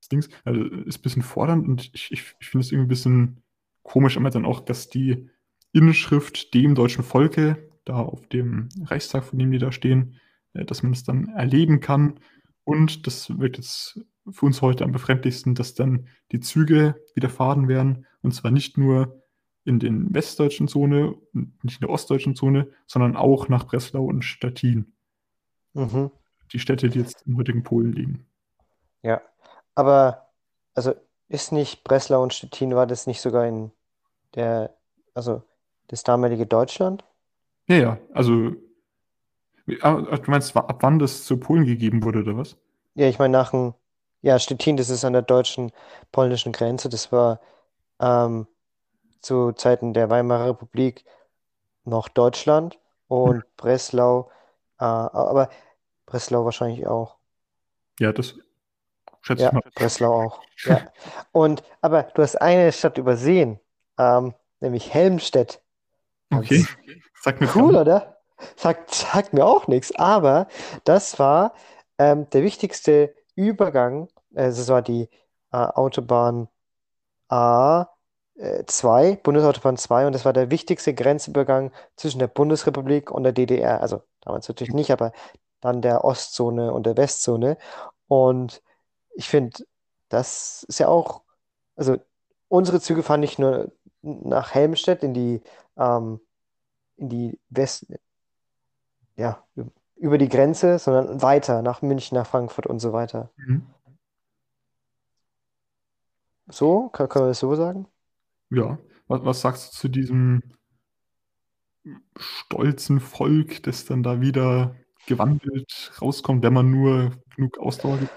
das Dings, also ist ein bisschen fordernd und ich, ich, ich finde es irgendwie ein bisschen komisch, aber dann auch, dass die Inschrift dem deutschen Volke, da auf dem Reichstag, von dem die da stehen, äh, dass man es dann erleben kann. Und das wird jetzt für uns heute am befremdlichsten, dass dann die Züge wieder fahren werden. Und zwar nicht nur in den westdeutschen Zone, nicht in der ostdeutschen Zone, sondern auch nach Breslau und Stettin, mhm, die Städte, die jetzt im heutigen Polen liegen. ja. Aber, also ist nicht Breslau und Stettin, war das nicht sogar in der, also das damalige Deutschland? Ja, ja, also, ah, du meinst, ab wann das zu Polen gegeben wurde, oder was? Ja, ich meine nach dem, ja, Stettin, das ist an der deutschen-polnischen Grenze. Das war ähm, zu Zeiten der Weimarer Republik noch Deutschland und Breslau, äh, aber Breslau wahrscheinlich auch. Ja, das schätze ich Ja, mal. Breslau auch. Ja. Und, aber du hast eine Stadt übersehen, ähm, nämlich Helmstedt. Okay, Ganz sag mir cool, oder? Sagt, sagt mir auch nichts, aber das war ähm, der wichtigste Übergang. Also es war die äh, Autobahn A2, Bundesautobahn 2, und das war der wichtigste Grenzübergang zwischen der Bundesrepublik und der DDR. Also damals natürlich nicht, aber dann der Ostzone und der Westzone. Und ich finde, das ist ja auch, also unsere Züge fahren nicht nur nach Helmstedt in die, ähm, in die West, ja, über die Grenze, sondern weiter nach München, nach Frankfurt und so weiter. Mhm. So, kann, kann man das so sagen? Ja. Was, was sagst du zu diesem stolzen Volk, das dann da wieder gewandelt rauskommt, wenn man nur genug Ausdauer gibt?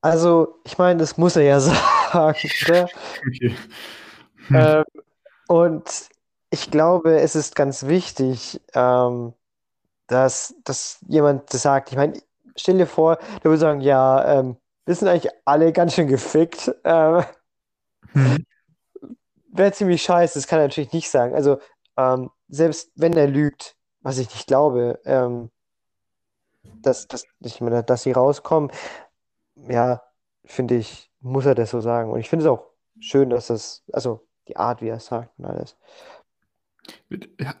Also, ich meine, das muss er ja sagen, oder? Okay. Hm. Ähm, und ich glaube, es ist ganz wichtig, ähm, dass, dass jemand das sagt. Ich meine, stell dir vor, der würde sagen, ja, ähm, wir sind eigentlich alle ganz schön gefickt. Ähm, Hm. wäre ziemlich scheiße, das kann er natürlich nicht sagen. Also, ähm, selbst wenn er lügt, was ich nicht glaube, ähm, dass, dass, ich meine, dass sie rauskommen, ja, finde ich, muss er das so sagen. Und ich finde es auch schön, dass das, also die Art, wie er es sagt und alles.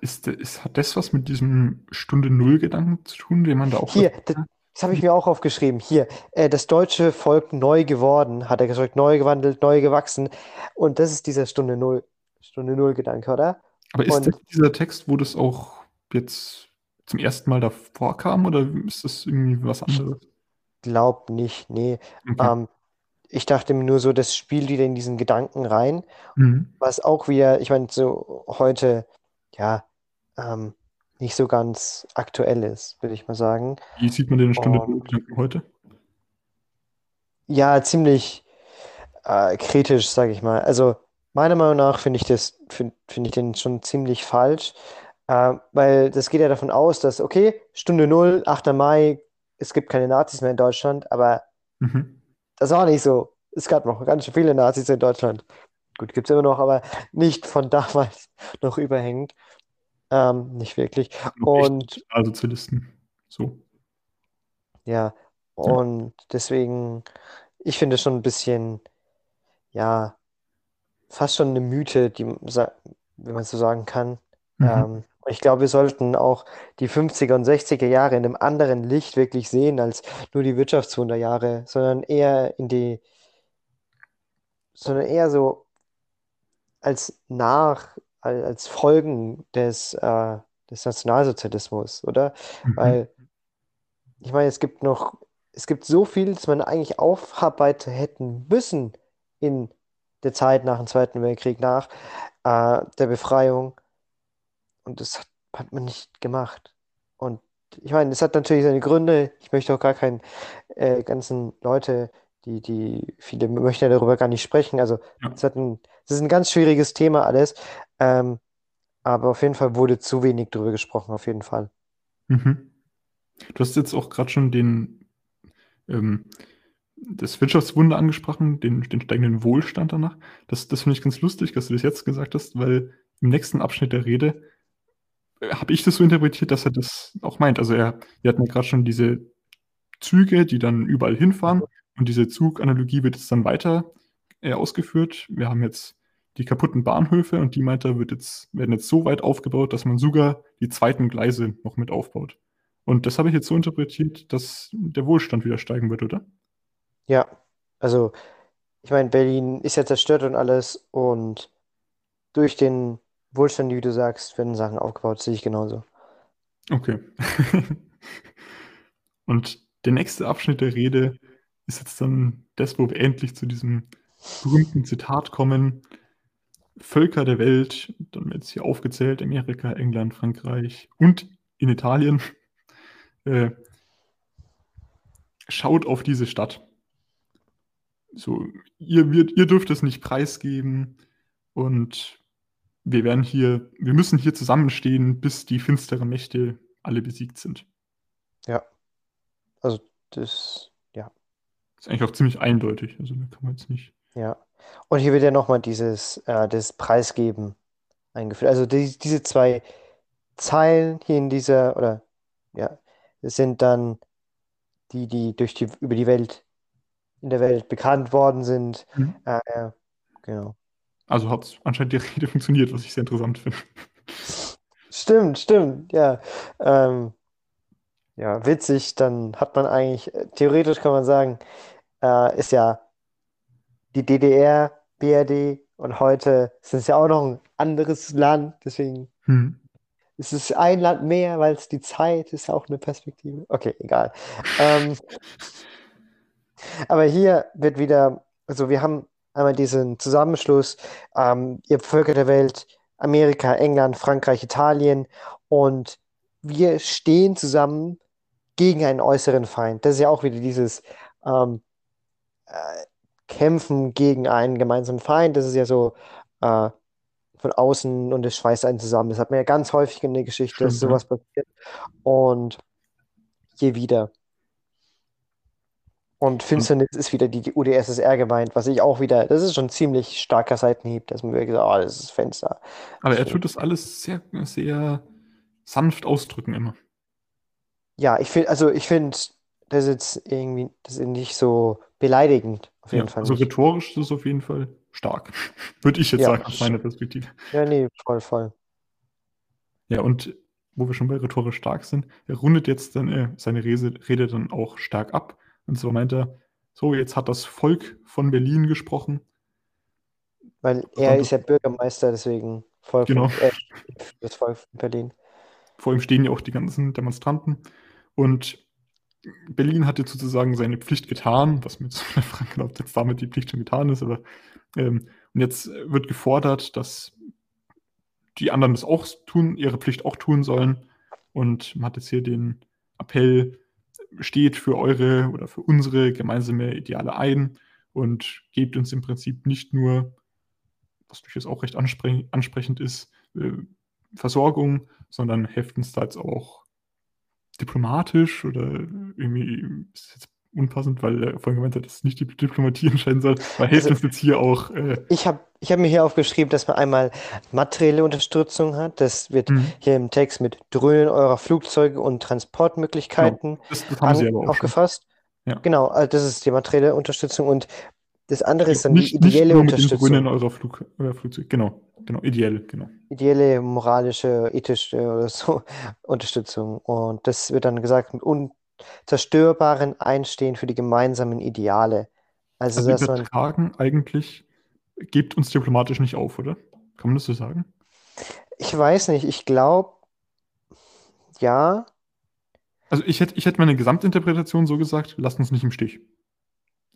Ist, ist, hat das was mit diesem Stunde Null-Gedanken zu tun, den man da auch Hier, das, das habe ich mir auch aufgeschrieben. Hier, äh, das deutsche Volk neu geworden, hat er gesagt, neu gewandelt, neu gewachsen. Und das ist dieser Stunde Null, Stunde Null Gedanke, oder? Aber ist Und das dieser Text, wo das auch jetzt zum ersten Mal davor kam, oder ist das irgendwie was anderes? glaub nicht, nee. Okay. Ähm, ich dachte mir nur so, das spielt wieder in diesen Gedanken rein, Mhm. was auch wieder, ich meine, so heute, ja, ähm, nicht so ganz aktuell ist, würde ich mal sagen. Wie sieht man den Stunde Und heute? ja, ziemlich äh, kritisch, sage ich mal. Also meiner Meinung nach finde ich das, finde find ich den schon ziemlich falsch, äh, weil das geht ja davon aus, dass, okay, Stunde Null, 8. Mai, es gibt keine Nazis mehr in Deutschland, aber Mhm. das war nicht so. Es gab noch ganz schön viele Nazis in Deutschland. Gut, gibt es immer noch, aber nicht von damals noch überhängend. Ähm, nicht wirklich. Und Nationalsozialisten. So. ja, Ja. und deswegen, ich finde es schon ein bisschen, ja, fast schon eine Mythe, die, wenn man so sagen kann. Mhm. Ähm, ich glaube, wir sollten auch die 50er und 60er Jahre in einem anderen Licht wirklich sehen als nur die Wirtschaftswunderjahre, sondern eher in die, sondern eher so als nach, als Folgen des, äh, des Nationalsozialismus, oder? Mhm. Weil, ich meine, es gibt noch, es gibt so viel, das man eigentlich aufarbeiten hätten müssen in der Zeit nach dem Zweiten Weltkrieg, nach äh, der Befreiung. Und das hat, hat man nicht gemacht. Und ich meine, es hat natürlich seine Gründe. Ich möchte auch gar keinen äh, ganzen Leute, die, die, viele möchten ja darüber gar nicht sprechen. Also, Ja. es hat ein, es ist ein ganz schwieriges Thema alles. Ähm, aber auf jeden Fall wurde zu wenig darüber gesprochen, auf jeden Fall. Mhm. Du hast jetzt auch gerade schon den, ähm, das Wirtschaftswunder angesprochen, den, den steigenden Wohlstand danach. Das, das finde ich ganz lustig, dass du das jetzt gesagt hast, weil im nächsten Abschnitt der Rede äh, habe ich das so interpretiert, dass er das auch meint. Also er, wir hatten ja gerade schon diese Züge, die dann überall hinfahren und diese Zuganalogie wird jetzt dann weiter äh, ausgeführt. Wir haben jetzt die kaputten Bahnhöfe und die meint er, wird jetzt, werden jetzt so weit aufgebaut, dass man sogar die zweiten Gleise noch mit aufbaut. Und das habe ich jetzt so interpretiert, dass der Wohlstand wieder steigen wird, oder? Ja, also, ich meine, Berlin ist ja zerstört und alles. Und durch den Wohlstand, wie du sagst, werden Sachen aufgebaut, sehe ich genauso. Okay. Und der nächste Abschnitt der Rede ist jetzt dann das, wo wir endlich zu diesem berühmten Zitat kommen. Völker der Welt, dann wird jetzt hier aufgezählt, Amerika, England, Frankreich und in Italien. Äh, schaut auf diese Stadt. So, ihr, wird, ihr dürft es nicht preisgeben und wir werden hier, wir müssen hier zusammenstehen, bis die finsteren Mächte alle besiegt sind. Ja, also, das, ja, Ist eigentlich auch ziemlich eindeutig. Also da kann man jetzt nicht. Ja. Und hier wird ja nochmal dieses, äh, das Preisgeben eingeführt. Also, die, diese zwei Zeilen hier in dieser, oder, ja, sind dann die, die durch die, über die Welt, in der Welt bekannt worden sind. Mhm. Äh, genau. Also hat anscheinend die Rede funktioniert, was ich sehr interessant finde. Stimmt, stimmt, ja. Ähm, ja, witzig, dann hat man eigentlich, äh, theoretisch kann man sagen, äh, ist ja die DDR, BRD und heute ist es ja auch noch ein anderes Land, deswegen Hm. ist es ein Land mehr, weil es die Zeit ist auch eine Perspektive. Okay, egal. Ähm, aber hier wird wieder, also wir haben einmal diesen Zusammenschluss, ähm, ihr Völker der Welt, Amerika, England, Frankreich, Italien und wir stehen zusammen gegen einen äußeren Feind. Das ist ja auch wieder dieses ähm, äh, Kämpfen gegen einen gemeinsamen Feind. Das ist ja so äh, von außen und es schweißt einen zusammen. Das hat man ja ganz häufig in der Geschichte, dass Stimmt, ja. sowas passiert. Und hier wieder. Und Und, Finsternis ist wieder die, die UdSSR gemeint, was ich auch wieder, das ist schon ein ziemlich starker Seitenhieb, dass man wirklich sagt, oh, das ist Fenster. aber er tut das alles sehr, sehr sanft ausdrücken immer. Ja, ich finde, also ich finde, das ist jetzt irgendwie, das ist nicht so beleidigend, auf Ja, jeden Fall also nicht. rhetorisch ist es auf jeden Fall stark. Würde ich jetzt Ja, sagen, aus meiner Perspektive. ja, nee, voll, voll. Ja, und wo wir schon bei rhetorisch stark sind, er rundet jetzt dann äh, seine Rese, Rede dann auch stark ab. Und so meint er, so, jetzt hat das Volk von Berlin gesprochen. Weil er war ist ja Bürgermeister, deswegen von, genau. äh, für das Volk von Berlin. Vor ihm stehen ja auch die ganzen Demonstranten. Und Berlin hat jetzt sozusagen seine Pflicht getan, was mir jetzt Frank glaubt, jetzt damit die Pflicht schon getan ist. Aber ähm, und jetzt wird gefordert, dass die anderen das auch tun, ihre Pflicht auch tun sollen. Und man hat jetzt hier den Appell, steht für eure oder für unsere gemeinsame Ideale ein und gebt uns im Prinzip nicht nur, was durchaus auch recht anspre ansprechend ist, äh, Versorgung, sondern helft uns da jetzt auch diplomatisch oder irgendwie ist jetzt unpassend, weil er vorhin gemeint hat, dass nicht die Diplomatie entscheiden soll, weil hilft Also uns jetzt hier auch. Äh, ich habe ich hab mir hier aufgeschrieben, dass man einmal materielle Unterstützung hat. Das wird hm, hier im Text mit Dröhnen eurer Flugzeuge und genau, Transportmöglichkeiten das, das haben sie an, aber auch aufgefasst. Ja. Genau, also das ist die materielle Unterstützung und das andere ist dann die nicht, nicht ideelle den Unterstützung. Grünen eurer Flug, euer Flugzeug. Genau, genau, ideell, genau. Ideelle, moralische, ethische oder so Unterstützung. Und das wird dann gesagt mit unzerstörbaren Einstehen für die gemeinsamen Ideale. Also, Also dass man, übertragen eigentlich, gebt uns diplomatisch nicht auf, oder? Kann man das so sagen? ich weiß nicht, ich glaube, ja, Also ich hätte, ich hätte meine Gesamtinterpretation so gesagt, lasst uns nicht im Stich.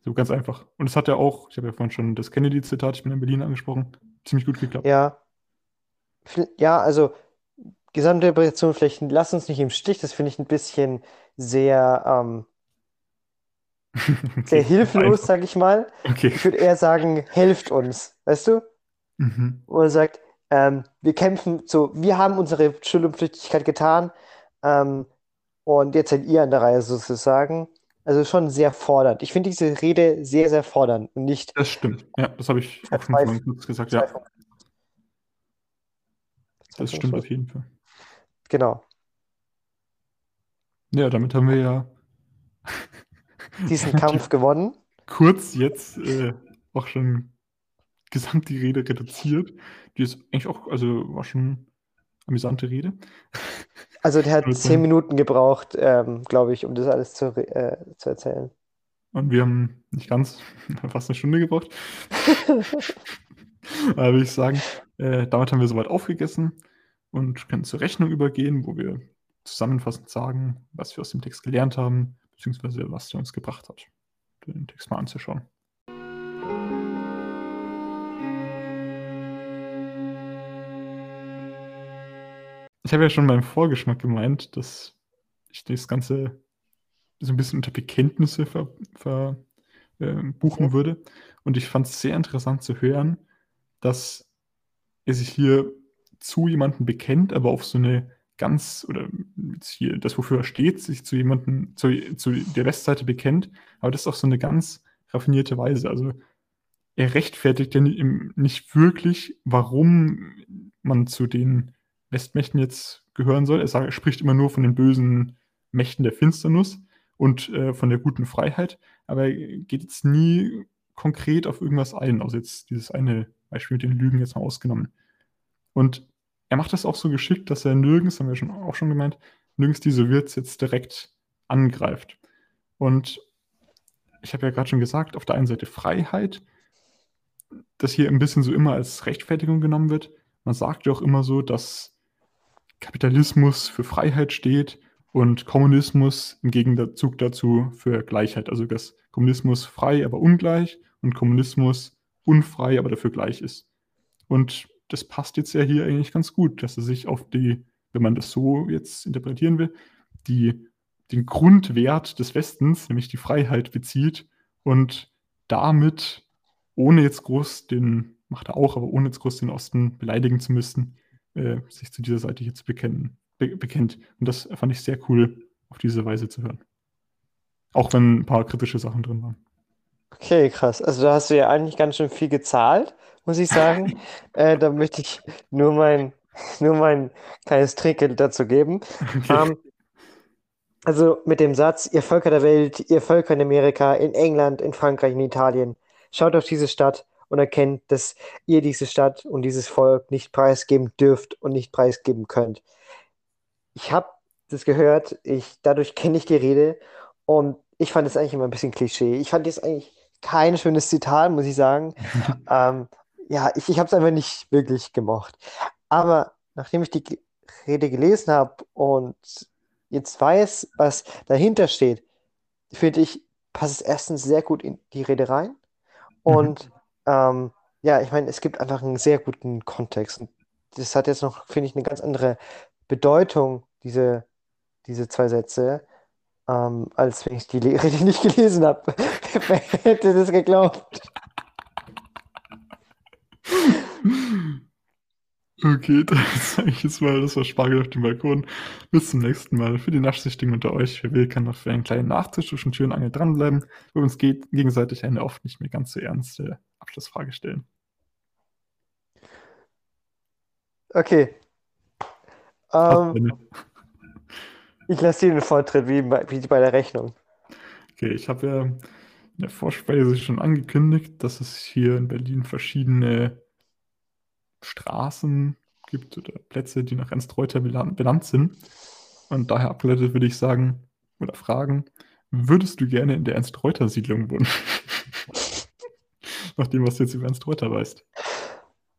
So ganz einfach. Und es hat ja auch, ich habe ja vorhin schon das Kennedy-Zitat, ich bin in Berlin angesprochen, ziemlich gut geklappt. ja, ja, also Gesamtinterpretation vielleicht, lass uns nicht im Stich, das finde ich ein bisschen sehr, ähm, sehr hilflos, einfach. sag ich mal. Okay. Ich würde eher sagen, helft uns, weißt du? Mhm. Wo er sagt, ähm, wir kämpfen so, wir haben unsere Schuld und Pflichtigkeit getan, ähm, und jetzt seid ihr an der Reihe sozusagen. Also schon sehr fordernd. Ich finde diese Rede sehr, sehr fordernd und nicht Das stimmt. Ja, das habe ich auch schon kurz gesagt. Ja, das stimmt auf jeden Fall. Genau. Ja, damit haben wir ja Diesen Kampf gewonnen. kurz jetzt äh, auch schon gesamt die Rede reduziert. Die ist eigentlich auch, also war schon amüsante Rede. Also der hat zehn Minuten gebraucht, ähm, glaube ich, um das alles zu, äh, zu erzählen. Und wir haben nicht ganz, fast eine Stunde gebraucht. Aber würde ich sagen, äh, damit haben wir soweit aufgegessen und können zur Rechnung übergehen, wo wir zusammenfassend sagen, was wir aus dem Text gelernt haben, beziehungsweise was der uns gebracht hat, den Text mal anzuschauen. Ich habe ja schon beim Vorgeschmack gemeint, dass ich das Ganze so ein bisschen unter Bekenntnisse ver, ver, äh, buchen würde. Und ich fand es sehr interessant zu hören, dass er sich hier zu jemandem bekennt, aber auf so eine ganz, oder hier, das, wofür er steht, sich zu jemandem, zu, zu der Westseite bekennt, aber das ist auf so eine ganz raffinierte Weise. Also er rechtfertigt ja nicht wirklich, warum man zu den Westmächten jetzt gehören soll. Er sagt, spricht immer nur von den bösen Mächten der Finsternis und äh, von der guten Freiheit, aber er geht jetzt nie konkret auf irgendwas ein, außer jetzt dieses eine Beispiel mit den Lügen jetzt mal ausgenommen. Und er macht das auch so geschickt, dass er nirgends, haben wir schon, auch schon gemeint, nirgends die Sowjets jetzt direkt angreift. Und ich habe ja gerade schon gesagt, auf der einen Seite Freiheit, das hier ein bisschen so immer als Rechtfertigung genommen wird. Man sagt ja auch immer so, dass Kapitalismus für Freiheit steht und Kommunismus im Gegenzug dazu für Gleichheit. Also dass Kommunismus frei, aber ungleich und Kommunismus unfrei, aber dafür gleich ist. Und das passt jetzt ja hier eigentlich ganz gut, dass er sich auf die, wenn man das so jetzt interpretieren will, die, den Grundwert des Westens, nämlich die Freiheit, bezieht und damit, ohne jetzt groß den, macht er auch, aber ohne jetzt groß den Osten beleidigen zu müssen, äh, sich zu dieser Seite hier zu bekennen, be bekennt. Und das fand ich sehr cool, auf diese Weise zu hören. Auch wenn ein paar kritische Sachen drin waren. Okay, krass. Also da hast du ja eigentlich ganz schön viel gezahlt, muss ich sagen. äh, da möchte ich nur mein, nur mein kleines Trinkgeld dazu geben. Okay. Ähm, also mit dem Satz, ihr Völker der Welt, ihr Völker in Amerika, in England, in Frankreich, in Italien, schaut auf diese Stadt und erkennt, dass ihr diese Stadt und dieses Volk nicht preisgeben dürft und nicht preisgeben könnt. Ich habe das gehört, ich, dadurch kenne ich die Rede und ich fand es eigentlich immer ein bisschen Klischee. Ich fand es eigentlich kein schönes Zitat, muss ich sagen. ähm, ja, ich, ich habe es einfach nicht wirklich gemocht. Aber nachdem ich die Rede gelesen habe und jetzt weiß, was dahinter steht, finde ich, passt es erstens sehr gut in die Rede rein. Und ähm, ja, ich meine, es gibt einfach einen sehr guten Kontext. Und das hat jetzt noch, finde ich, eine ganz andere Bedeutung, diese, diese zwei Sätze, ähm, als wenn ich die Le- Rede nicht gelesen habe. Wer hätte das geglaubt? Okay, dann sage ich jetzt mal, das war Spargel auf dem Balkon. Bis zum nächsten Mal. Für die Naschsüchtigen unter euch, wer will, kann noch für einen kleinen Nachtisch zwischen Tür und Angel dranbleiben, wo uns geht, gegenseitig eine oft nicht mehr ganz so ernste Abschlussfrage stellen. Okay. Ähm, ich lasse dir den Vortritt, wie bei, wie bei der Rechnung. Okay, ich habe ja in der Vorspeise schon angekündigt, dass es hier in Berlin verschiedene Straßen gibt oder Plätze, die nach Ernst Reuter benannt sind. Und daher abgeleitet würde ich sagen oder fragen, würdest du gerne in der Ernst-Reuter-Siedlung wohnen? Nach dem, was du jetzt über Ernst Reuter weißt.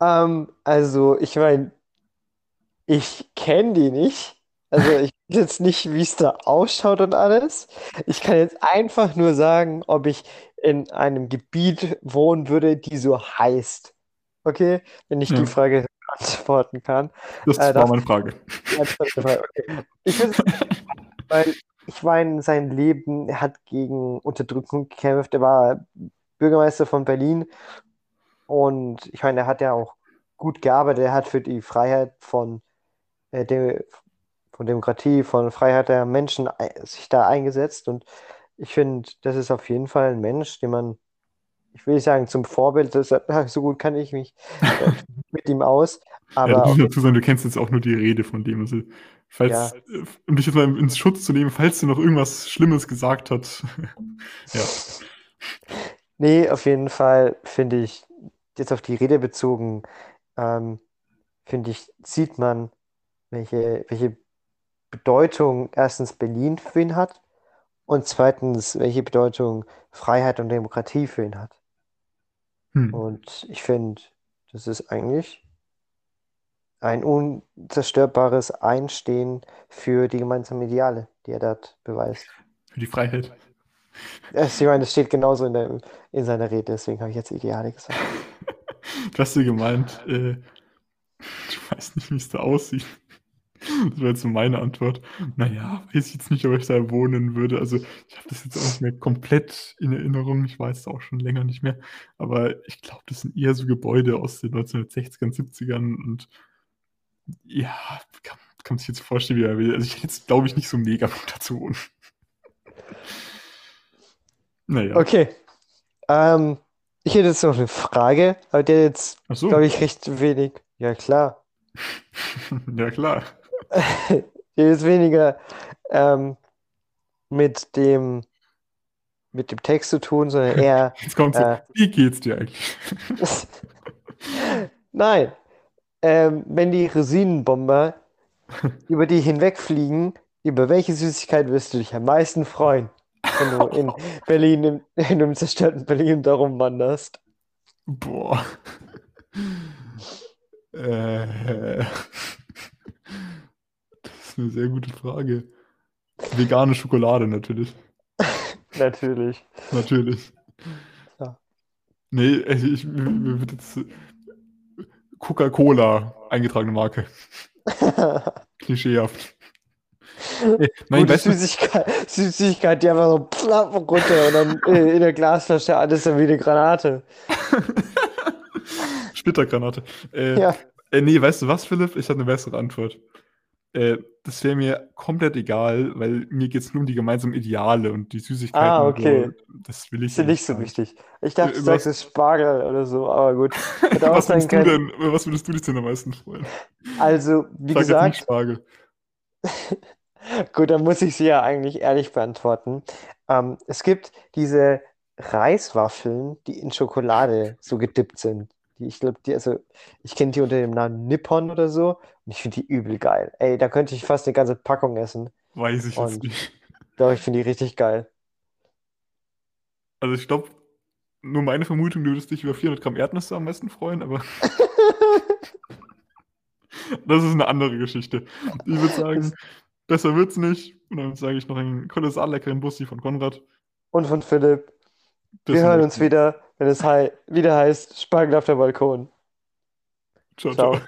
Ähm, also, ich meine, ich kenne die nicht. Also, ich weiß jetzt nicht, wie es da ausschaut und alles. Ich kann jetzt einfach nur sagen, ob ich in einem Gebiet wohnen würde, die so heißt. Okay? Wenn ich die Ja, Frage beantworten kann. das Äh, war das meine Frage. Okay. Ich finde Weil ich meine, sein Leben, er hat gegen Unterdrückung gekämpft. Er war Bürgermeister von Berlin und ich meine, er hat ja auch gut gearbeitet. Er hat für die Freiheit von, äh, de von Demokratie, von Freiheit der Menschen ei- sich da eingesetzt. Und ich finde, das ist auf jeden Fall ein Mensch, den man, ich will nicht sagen, zum Vorbild, das, so gut kann ich mich äh, mit ihm aus, Ja, aber du jeden dazu sagen, du kennst jetzt auch nur die Rede von dem. Also, falls, ja. äh, um dich jetzt mal ins Schutz zu nehmen, falls er noch irgendwas Schlimmes gesagt hat. Ja. Nee, auf jeden Fall finde ich, jetzt auf die Rede bezogen, ähm, finde ich, sieht man, welche, welche Bedeutung erstens Berlin für ihn hat und zweitens, welche Bedeutung Freiheit und Demokratie für ihn hat. Hm. Und ich finde, das ist eigentlich ein unzerstörbares Einstehen für die gemeinsamen Ideale, die er dort beweist. Für die Freiheit. Ich meine, das steht genauso in der, in seiner Rede, deswegen habe ich jetzt Ideale gesagt. Du hast dir gemeint, äh, ich weiß nicht, wie es da aussieht. Das wäre jetzt so meine Antwort. Naja, weiß ich jetzt nicht, ob ich da wohnen würde. Also, ich habe das jetzt auch nicht mehr komplett in Erinnerung. Ich weiß es auch schon länger nicht mehr. Aber ich glaube, das sind eher so Gebäude aus den 1960ern, 70ern. Und ja, kann, kann man sich jetzt vorstellen, wie er will. Also, ich hätte jetzt, glaube ich, nicht so mega Bock dazu wohnen. Naja. Okay, ähm, ich hätte jetzt noch eine Frage, aber der jetzt, Ach glaube so. ich, recht wenig. Ja, klar. Ja, klar. Der ist weniger ähm, mit dem, mit dem Text zu tun, sondern eher, Jetzt kommt so, äh, wie geht's dir eigentlich? nein, ähm, wenn die Rosinenbomber über die hinwegfliegen, über welche Süßigkeit wirst du dich am meisten freuen, wenn du in Berlin, im, in einem zerstörten Berlin darum wanderst? Boah. Äh, das ist eine sehr gute Frage. Vegane Schokolade natürlich. Natürlich. Natürlich. Ja. Nee, also ich, mir, wird jetzt Coca-Cola eingetragene Marke. Klischeehaft. Ey, nein, Gute du, Süßigkeit, Süßigkeit, die einfach so plapp runter und dann äh, in der Glasflasche alles dann wie eine Granate. Splittergranate. Äh, Ja. äh, nee, weißt du was, Philipp? Ich habe eine bessere Antwort. Äh, das wäre mir komplett egal, weil mir geht es nur um die gemeinsamen Ideale und die Süßigkeiten. Ah, okay. So, das will ich Ist ja nicht so wichtig. Ich dachte, du Äh, sagst was- es Spargel oder so, aber gut. Was würdest, du denn, was würdest du dich denn am meisten freuen? Also, wie Sag jetzt nicht gesagt, Spargel. Gut, dann muss ich sie ja eigentlich ehrlich beantworten. Ähm, es gibt diese Reiswaffeln, die in Schokolade so gedippt sind. Die, ich glaube, die, also, ich kenne die unter dem Namen Nippon oder so und ich finde die übel geil. Ey, da könnte ich fast eine ganze Packung essen. Weiß ich jetzt Und- nicht. Doch, ich finde die richtig geil. Also ich glaube, nur meine Vermutung, du würdest dich über 400 Gramm Erdnüsse am meisten freuen, aber das ist eine andere Geschichte. Ich würde sagen, besser wird's nicht. Und dann sage ich noch einen kolossal leckeren Bussi von Konrad. Und von Philipp. Bis Wir hören uns wieder, wenn es hei wieder heißt Spargel auf der Balkon. Ciao, Ciao. ciao.